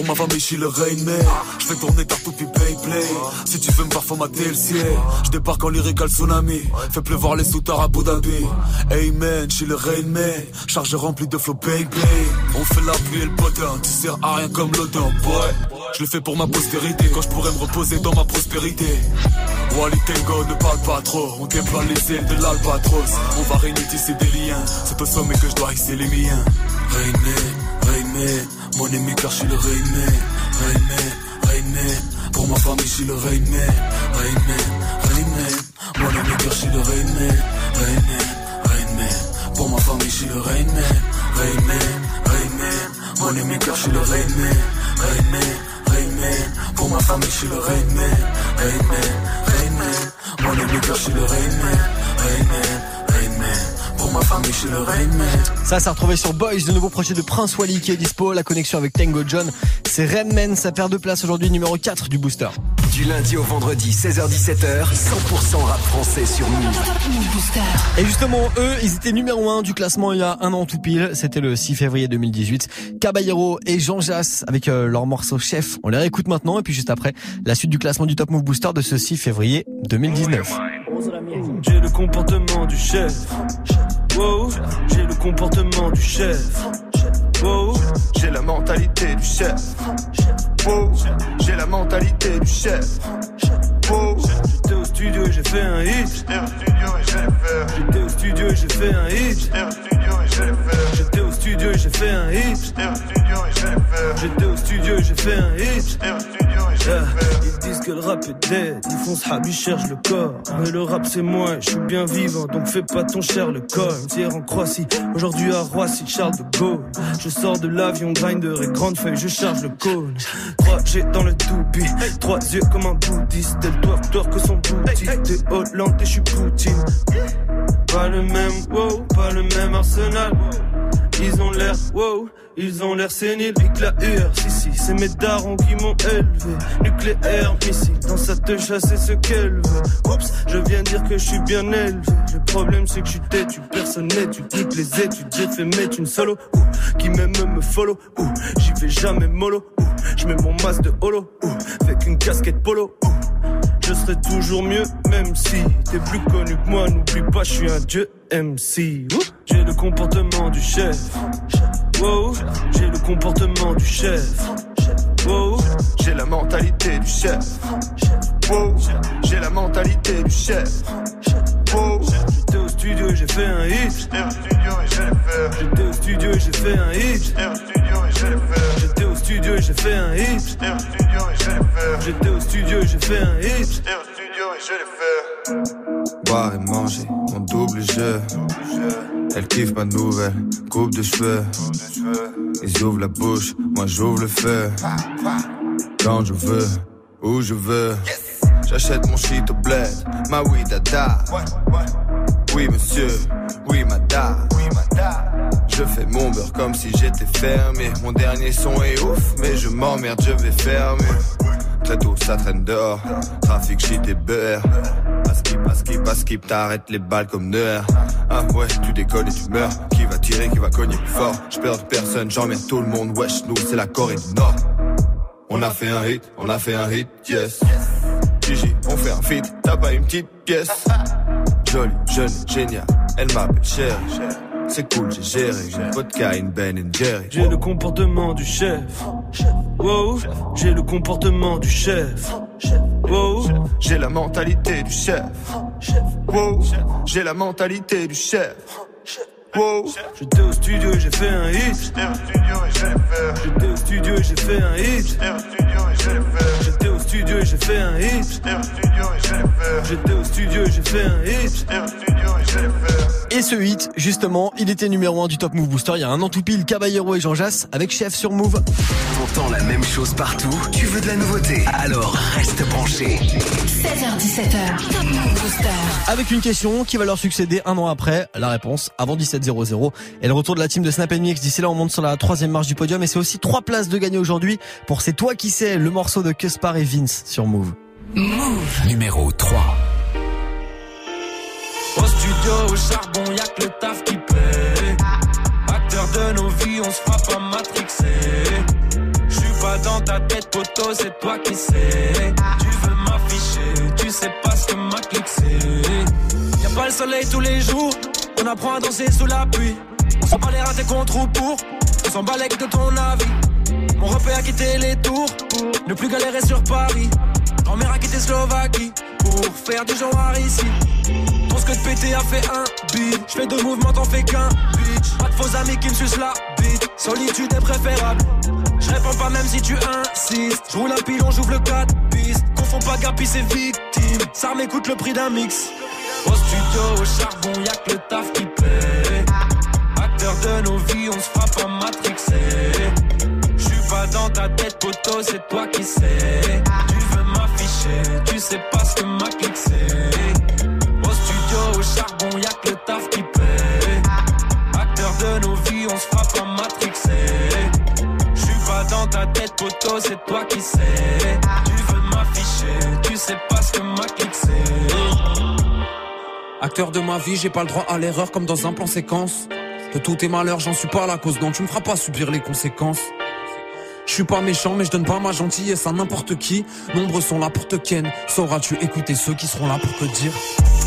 Ma famille je suis le Man Je fais tourner ta puis play play. Si tu veux me voir formater le ciel Je débarque en lyrical tsunami. Fais pleuvoir les soutards à Abu Dhabi. Man, je suis le Rain Man Charge remplie de flow bang On fait la pluie et le potin Tu sers à rien comme l'odin boy. Je le fais pour ma postérité Quand je pourrais me reposer dans ma prospérité. Wally Tango ne parle pas trop. On déploie les ailes de l'albatros. On va réunir tisser des liens. C'est au sommet que je dois hisser les miens. Rain Man Mon ennemi car le Man, Rain Man Pour ma famille je suis le Man, Rain Man Mon ennemi car je suis le Man, Rain Man Pour ma famille je suis le Man, Rain Man Mon ennemi car je suis le Man, Rain Man Pour ma famille je suis le Man, Rain Man Mon ennemi car je suis le Rain Man Pour ma famille je suis le Rain Man Ça, ça retrouvé sur Boys, le nouveau projet de Prince Wally qui est dispo. La connexion avec Tango John, c'est Redman. Ça perd de place aujourd'hui, numéro 4 du booster. Du lundi au vendredi, 16h17h, 100% rap français sur Move. Et justement, eux, ils étaient numéro 1 du classement il y a un an tout pile. C'était le 6 février 2018. Caballero et Jean Jass avec euh, leur morceau Chef. On les réécoute maintenant et puis juste après, la suite du classement du Top Move Booster de ce 6 février 2019. J'ai le comportement du chef. Wow, j'ai le comportement du chef. Wow, J'ai la mentalité du chef. Wow, j'ai la mentalité du chef. Wow, j'étais au studio et j'ai fait un hit. J'étais au studio et j'ai fait un hit. J'étais au studio et j'ai fait un hit. J'étais au studio et j'ai fait un hit. Yeah. Ils disent le rap est dead, ce rap, ils cherchent le corps. Mais le rap c'est moi, je suis bien vivant, donc fais pas ton cher le corps. Hier en Croatie, aujourd'hui à Roissy, Charles de Gaulle. Je sors de l'avion, grinder et grande feuille, je charge le cône. 3G dans le toupie, trois yeux comme un bouddhiste. Elle doit tort que son boutique. T'es Hollande et je suis Poutine. Pas le même wow, pas le même arsenal. Ils ont l'air wow, ils ont l'air séniles, pique la hur. Si, si, c'est mes darons qui m'ont élevé. Nucléaire, missile, dans sa te chasser ce qu'elle veut. Oups, je viens dire que je suis bien élevé. Le problème c'est que je suis têtu, personne n'est, tu niques les études. J'ai fait mettre une solo, qui m'aime me follow, ouh, j'y vais jamais mollo, ouh, je mon masque de holo, ouh, avec une casquette polo. Je serai toujours mieux, même si t'es plus connu que moi. N'oublie pas, je suis un dieu MC. J'ai le comportement du chef. Wow. J'ai le comportement du chef. Wow. j'ai la mentalité du chef. Wow, j'ai la mentalité du chef. Wow, J'étais au studio et j'ai fait un hit. J'étais au studio et j'ai fait un hit. J'étais au studio et j'ai fait un hit. J'étais au studio et j'ai fait un hit. Boire et manger, mon double jeu. Elle kiffe ma nouvelle coupe de cheveux. Ils ouvrent la bouche, moi j'ouvre le feu. Quand je veux, où je veux. J'achète mon shit au bled, ma oui dada. Oui monsieur, oui madame. Je fais mon beurre comme si j'étais fermé. Mon dernier son est ouf, mais je m'emmerde, je vais fermer. Très tôt, ça traîne dehors. Trafic, shit et beurre. Pas skip, pas skip, pas skip, t'arrêtes les balles comme Neuer. Ah ouais, tu décolles et tu meurs. Qui va tirer, qui va cogner plus fort? Je perds personne, j'emmerde tout le monde. Wesh, nous, c'est la Corée du Nord. On a fait un hit, on a fait un hit, yes. Gigi, on fait un feat, t'as pas une petite pièce. Jolie, jeune, génial, elle m'appelle chérie. C'est cool, j'ai géré. Une vodka, une Ben and Jerry. J'ai le comportement du chef. Wow, j'ai le comportement du chef. Wow, j'ai la mentalité du chef. Wow, j'ai la mentalité du chef. Wow, j'étais au studio et j'ai fait un hit. J'étais au studio et j'ai fait un hit. J'étais au studio et j'ai fait un hit. J'étais au studio et j'ai fait un hit. Et ce hit, justement, il était numéro 1 du Top Move Booster il y a un an tout pile, Caballero et Jean Jass avec Chef sur Move. T'entends la même chose partout Tu veux de la nouveauté? Alors reste branché. 16h17h, Top Move Booster. Avec une question qui va leur succéder un an après. La réponse avant 17.00 et le retour de la team de Snap Mix. D'ici là, on monte sur la troisième marche du podium et c'est aussi trois places de gagner aujourd'hui pour C'est toi qui sais, le morceau de Cuspar et Vince sur Move. Move. Numéro 3. Au studio, au charbon, y'a que le taf qui paie. Acteur de nos vies, on se frappe à matrixer. J'suis pas dans ta tête, poteau, c'est toi qui sais. Tu veux tu sais pas ce que ma clique. Y'a pas le soleil tous les jours, on apprend à danser sous la pluie. On s'en bat les ratés contre ou pour, on s'en bat de ton avis. Mon repère a quitté les tours, ne plus galérer sur Paris. Grand-mère a quitté Slovaquie, pour faire du genre ici. Ton que de pété a fait un beat. J'fais deux mouvements, t'en fais qu'un bitch. Pas de faux amis qui me sucent la bite. Solitude est préférable. Je réponds pas même si tu insistes. Je roule un pilon, j'ouvre le 4 pistes. Confonds pas Gapi, c'est victime. Ça m'écoute le prix d'un mix. Au studio, au charbon, y'a que le taf qui paie. Acteur de nos vies, on se frappe à matrixer. J'suis pas dans ta tête, poteau, c'est toi qui sais. Tu veux m'afficher, tu sais pas ce que ma clique c'est. Au studio, au charbon, y'a que le taf qui paie. Acteur de nos vies, on se frappe à matrixer. J'suis pas dans ta tête, poteau, c'est toi qui sais. Tu veux sais pas ce que ma clique c'est. Acteur de ma vie, j'ai pas le droit à l'erreur comme dans un plan séquence. De tous tes malheurs, j'en suis pas la cause, donc tu me feras pas subir les conséquences. Je suis pas méchant, mais je donne pas ma gentillesse à n'importe qui. Nombreux sont là pour te ken. Sauras-tu écouter ceux qui seront là pour te dire?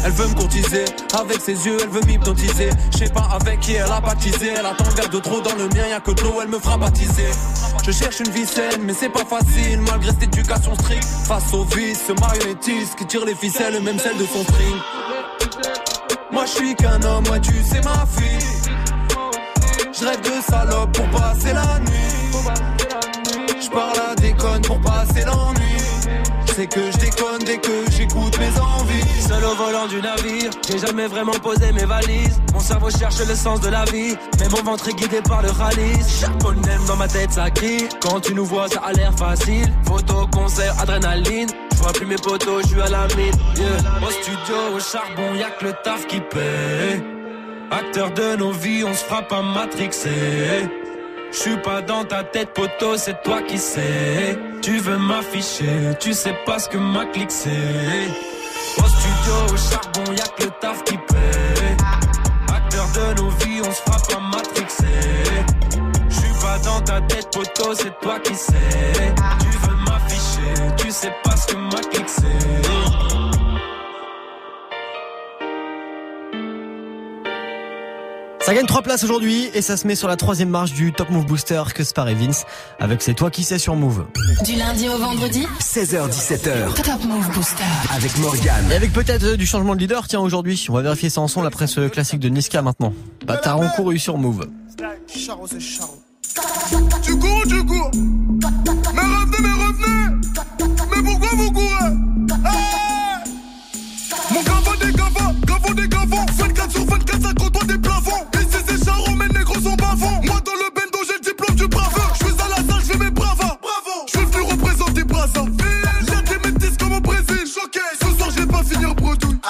Elle veut me courtiser, avec ses yeux, elle veut m'hypnotiser. Je sais pas avec qui elle a baptisé. Elle attend le de trop dans le mien, y'a que de l'eau, elle me fera baptiser. Je cherche une vie saine, mais c'est pas facile, malgré cette éducation stricte. Face au vice, ce marionnettiste qui tire les ficelles, même celle de son string. Moi je suis qu'un homme, ouais tu sais ma fille. Je rêve de salope pour passer la nuit. Je parle à déconne pour passer l'ennui. Sais que je déconne dès que j'écoute mes envies. Seul au volant du navire, j'ai jamais vraiment posé mes valises. Mon cerveau cherche le sens de la vie, mais mon ventre est guidé par le rallye. Chaque phonème dans ma tête ça crie. Quand tu nous vois, ça a l'air facile. Photo, concert, adrénaline. Je vois plus mes potos, je suis à la mine. Yeah. Au studio, au charbon, y'a que le taf qui paie. Acteur de nos vies, on se frappe à matrixer. Je suis pas dans ta tête, poteau, c'est toi qui sais. Tu veux m'afficher, tu sais pas ce que ma clique c'est. Au studio, au charbon, y'a que le taf qui paie. Acteur de nos vies, on se frappe à matrixer. Je suis pas dans ta tête, poteau, c'est toi qui sais. Tu veux m'afficher, tu sais pas ce que ma clique c'est. Ça gagne trois places aujourd'hui et ça se met sur la troisième marche du Top Move Booster que Spar et Vince avec C'est toi qui sais sur Move. Du lundi au vendredi 16h17h. Top Move Booster. Avec Morgane. Et avec peut-être euh, du changement de leader, tiens aujourd'hui, on va vérifier ça ensemble après ce classique de Niska maintenant. Bâtard couru sur Move. Charo, c'est Charo. Tu cours, tu cours. Mais revenez, mais revenez. Mais pourquoi vous courez?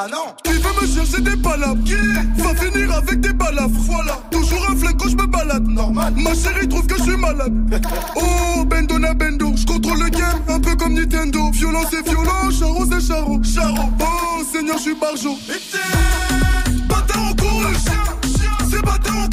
Ah non. Qui veut me chercher des palabres Qui va finir avec des balafres Voilà. Toujours un flingue quand je me balade. Normal. Ma chérie trouve que je suis malade. Oh, bendo na bendo. Je contrôle le game, un peu comme Nintendo. Violent c'est violent, charo c'est charo. Charo. Oh, Seigneur, je suis barjo. Bâtard en couru. C'est bâtard en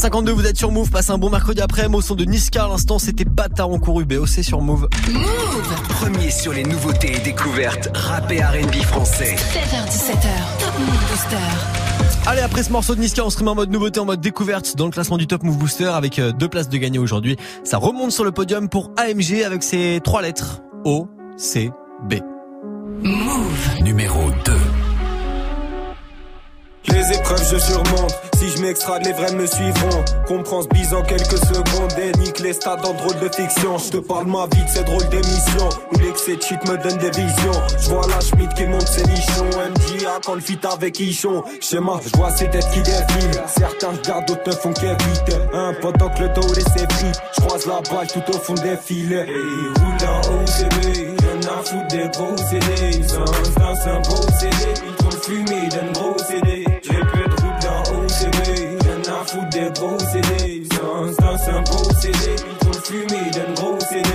1652, vous êtes sur Move, passez un bon mercredi après, au son de Niska à l'instant, c'était Bâtard en couru, BOC sur Move. Premier sur les nouveautés et découvertes rap et R&B français. 16h17h, Top Move Booster. Allez, après ce morceau de Niska, on se remet en mode nouveauté, en mode découverte dans le classement du Top Move Booster avec euh, deux places de gagner aujourd'hui. Ça remonte sur le podium pour AMG avec ses trois lettres. O, C, B. Move. Numéro 2. Les épreuves je surmonte, si je m'extrade les vrais me suivront. Comprends ce bise en quelques secondes et nique les stades en drôle de fiction. Je te parle ma vie de ces drôles d'émissions Où l'excès de shit me donne des visions. Je vois la Schmidt qui monte ses nichons. MJA quand le fit avec Ichon. Schéma, je vois ces têtes qui défilent. Certains regardent, d'autres ne font qu'éviter. Un pendant que le dos laissé pris Je croise la balle tout au fond des filets. Et il roule en a foutre des gros CD dans un CD Ils fumé d'un gros CD foutre des gros CD. Sans dans un beau CD. Trouvent fumé d'un gros CD.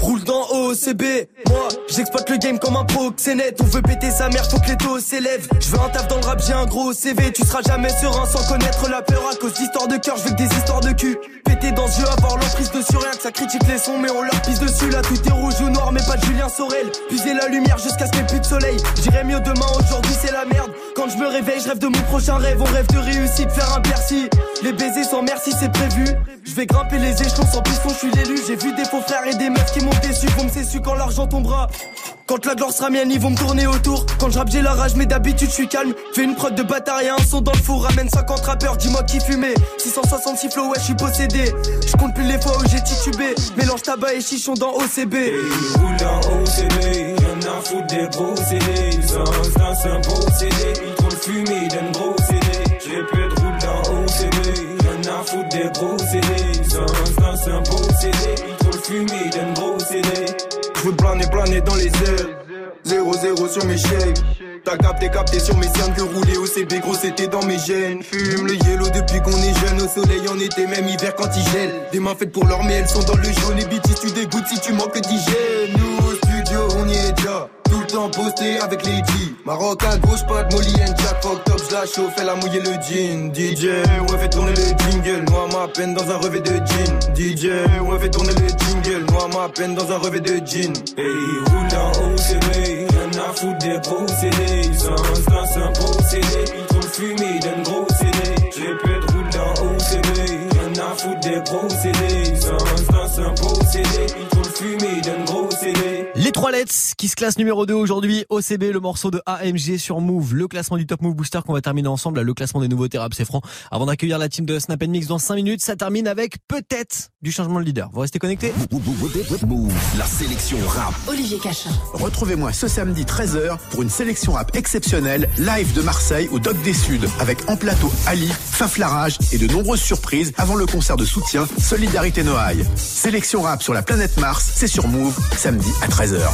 Roule dans OCB, moi j'exploite le game comme un proxénète. On veut péter sa mère, faut que les taux s'élèvent. Je veux un taf dans le rap, j'ai un gros CV Tu seras jamais serein sans connaître la peur. À cause d'histoires de cœur, je veux que des histoires de cul. Péter dans ce jeu, avoir l'emprise dessus Rien. Que ça critique les sons mais on leur pisse dessus. Là tout est rouge ou noir mais pas de Julien Sorel. Puiser la lumière jusqu'à ce qu'il n'y ait plus de soleil. J'irai mieux demain, aujourd'hui c'est la merde Quand je me réveille, je rêve de mon prochain rêve On rêve de réussite, faire un Bercy Les baisers sans merci c'est prévu Je vais grimper les échelons sans piston, je suis l'élu J'ai vu des faux frères et des meufs qui m'ont déçu Vont me su quand l'argent tombera quand la gloire sera mienne, ils vont me tourner autour. Quand je rappe, j'ai la rage, mais d'habitude, je suis calme. Fais une prod de bâtard et un son dans le four. Ramène 50 rappeurs, dis-moi qui fumait. 666 flow, ouais, je suis possédé. Je compte plus les fois où j'ai titubé. Mélange tabac et chichon dans OCB. Et foutre des gros CD dans un beau CD Ils trouvent fumé d'un gros CD J'ai peu de roule dans OCB Y'en a foutre des gros CD Sans dans un beau CD Ils trouvent fumé d'un gros CD Je veux planer, planer dans les airs. 0-0 sur mes shakes. T'as capté, capté sur mes cernes que rouler au CB, gros c'était dans mes gènes. Fume le yellow depuis qu'on est jeune, au soleil en été, même hiver quand il gèle. Des mains faites pour l'or, mais elles sont dans le jaune. Les bêtises, avec les G. Maroc à gauche, pas de Molly and Jack. Fuck top, je la chauffe, elle a mouillé le jean. DJ, ouais, fait tourner le jingle. Noie ma peine dans un revêt de jean. DJ, ouais, fait tourner le jingle. Noie ma peine dans un revêt de jean. Il roule dans OCB Y'en a foutre des CD Sans dans un CD Ils trouvent fumé d'un gros CD J'ai de roule dans OCB Y'en a foutre des CD Sans dans un CD Ils trouvent fumé d'un gros trois lettres qui se classent numéro 2 aujourd'hui, OCB, le morceau de AMG sur Move, le classement du Top Move Booster qu'on va terminer ensemble, là, le classement des nouveautés rap c'est franc. Avant d'accueillir la team de Snap Mix dans 5 minutes, ça termine avec peut-être du changement de leader. Vous restez connectés? La sélection rap. Olivier Cachin. Retrouvez-moi ce samedi 13h pour une sélection rap exceptionnelle live de Marseille au Doc des Suds avec en plateau Ali, Faflarage et de nombreuses surprises avant le concert de soutien Solidarité Noailles. Sélection rap sur la planète Mars, c'est sur Move, samedi à 13h.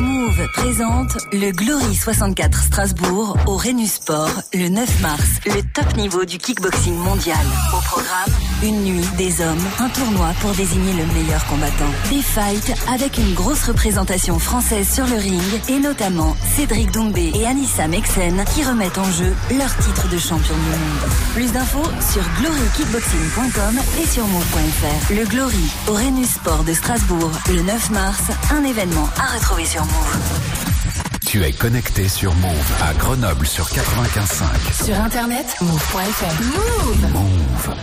Move présente le Glory 64 Strasbourg au Rhenus Sport le 9 mars, le top niveau du kickboxing mondial. Au programme, une nuit, des hommes, un tournoi pour désigner le meilleur combattant. Des fights avec une grosse représentation française sur le ring et notamment Cédric Doumbé et Anissa Mexen qui remettent en jeu leur titre de champion du monde. Plus d'infos sur glorykickboxing.com et sur move.fr. Le Glory au Rhenus Sport de Strasbourg le 9 mars, un événement à retrouver sur. Tu es connecté sur Move à Grenoble sur 95.5. Sur internet, move.fr. Move. Move.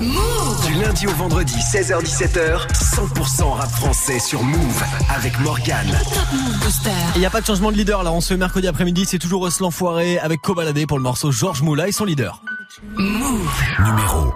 Move. Du lundi au vendredi, 16h17h, 100% rap français sur Move avec Morgane. Top Move Booster. Il n'y a pas de changement de leader là, on se fait mercredi après-midi, c'est toujours Russ l'enfoiré avec Cobaladé pour le morceau Georges Moula et son leader. Move. Numéro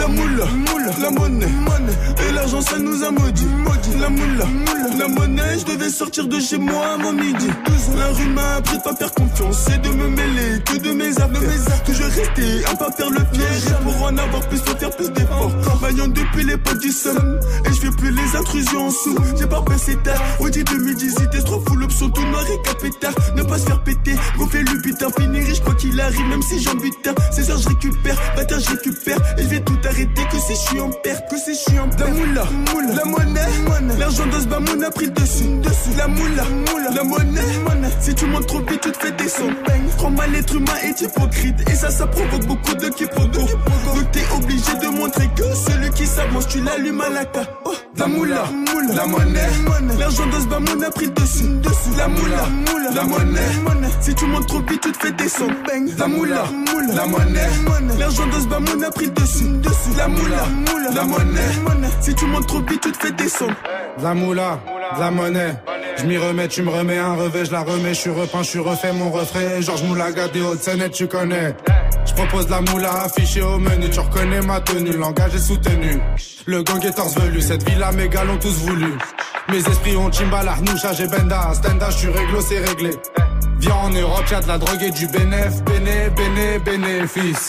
1. Le moula, moula, la monnaie, monnaie. Et l'argent ça nous a maudit, maudit. La moula, moula, la monnaie. Je devais sortir de chez moi à mon midi. La rue m'a appris de pas faire confiance et de me mêler que de mes affaires. Que je restais à pas faire le piège. Pour en avoir plus, faut faire plus d'efforts. Maillon depuis les potes du seum. Et je fais plus les intrusions en sous. J'ai pas passé tard. Audi 2018, t'es trop fou, l'option tout noir et capétard. Ne pas se faire péter, gonfler le butin, finir riche quoi qu'il arrive, même si j'en butin. C'est heures, je récupère, bâtard, je récupère. Et je vais tout arrêter que si je suis en perte, que si je suis en perte. La moula, moula, la monnaie, l'argent de ce bamoun a pris le dessus, dessus. La moula, moula, la monnaie, Si tu montes trop vite, tu te fais descendre. Trop mal, l'être humain est hypocrite. Et ça, ça provoque beaucoup de quiproquos. Donc t'es obligé de montrer que celui qui s'avance, tu l'allumes à la ca. Oh, la moula, moula, la monnaie, l'argent de ce bamoun a pris le dessus, dessus. La moula, moula, la monnaie, Si tu montes trop vite, tu te fais descendre. La moula, moula, la monnaie, l'argent de ce bamoun a pris le dessus, dessus. La moula, moula, la monnaie, Si tu montes trop vite, tu te fais descendre. La moula, la monnaie. Je m'y remets, tu me remets un revêt, je la remets, je suis repeint, je suis refait mon refrain. Georges Moulaga des Hautes-Seine, tu connais. Je propose la moula affichée au menu, tu reconnais ma tenue, le langage est soutenu. Le gang est torse velu, cette villa mes gars l'ont tous voulu. Mes esprits ont Chimbala, Noucha, j'ai Benda, Stenda, je suis réglo, c'est réglé. Viens en Europe, y'a de la drogue et du bénéf, béné, béné, bénéfice.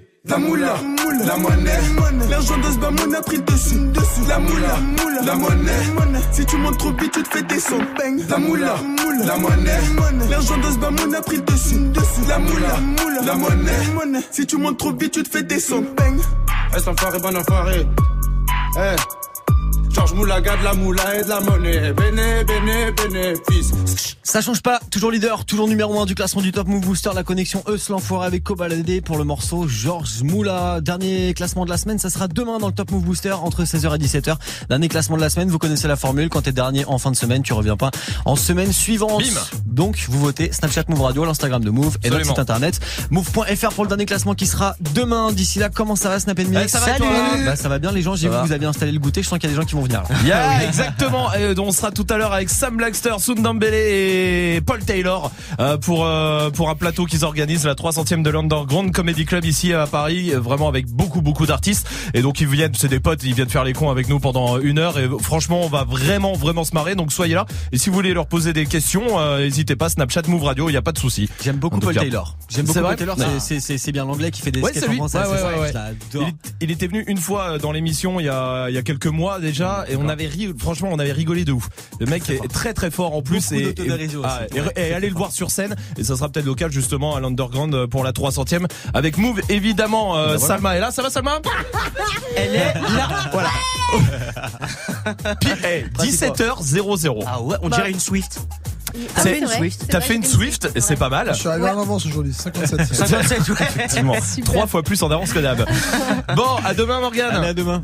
La moula, la monnaie, l'argent de ce bamoun a pris dessus, dessus. La moula, la monnaie, si tu montes trop vite, tu te fais descendre. La moula, la monnaie, l'argent de ce bamoun a pris dessus, dessus. La moula, la monnaie, si tu montes trop vite, tu te fais descendre. Eh, enfoiré, bon enfoiré. Eh. Georges Moulaga de la moula et de la monnaie. Béné, béné, bénéfice. Ça change pas, toujours leader, toujours numéro 1 du classement du Top Move Booster, la connexion Eus l'enfoiré avec Kobalade pour le morceau Georges Moula. Dernier classement de la semaine, ça sera demain dans le Top Move Booster entre 16h et 17h. Dernier classement de la semaine, vous connaissez la formule, quand t'es dernier en fin de semaine, tu reviens pas en semaine suivante. Donc vous votez Snapchat Move Radio, l'Instagram de Move et notre site internet move.fr pour le dernier classement qui sera demain. D'ici là, comment ça va Snap Mix Eh, ça va, Salut toi Bah ça va bien les gens, j'ai vu que vous avez installé le goûter, je sens qu'il y a des gens qui vont venir. là. Yeah, exactement. Et on sera tout à l'heure avec Sam Blackster, Sundambele et Paul Taylor euh, pour euh, pour un plateau qu'ils organisent la 300e de l'Underground Comedy Club ici à Paris, euh, vraiment avec beaucoup beaucoup d'artistes. Et donc ils viennent, c'est des potes, ils viennent faire les cons avec nous pendant une heure. Et franchement, on va vraiment vraiment se marrer. Donc soyez là. Et si vous voulez leur poser des questions, euh, n'hésitez pas. Snapchat, Move Radio, il y a pas de souci. J'aime beaucoup Paul cas. Taylor. J'aime C'est beaucoup vrai Paul Taylor, c'est- c'est c'est- c'est bien l'anglais qui fait des Ouais, sketchs en français. Ouais, ouais. Il, il était venu une fois dans l'émission il y a il y a quelques mois déjà et on avait ri franchement on avait rigolé de ouf. Le mec est très très fort en plus et, ah, et- et allez le voir sur scène et ça sera peut-être local justement à l'Underground pour la 300e avec Move évidemment euh, voilà. Salma est là ça va Salma? Elle est là. Voilà. Puis, eh, 17h00. Ah ouais, on Bah, dirait une Swift. T'as fait une Swift T'as fait une Swift et c'est pas mal. Je suis arrivé en avance aujourd'hui, 57. 57, ouais. Effectivement. Trois fois plus en avance que d'hab. Bon, à demain, Morgane. Allez, à demain.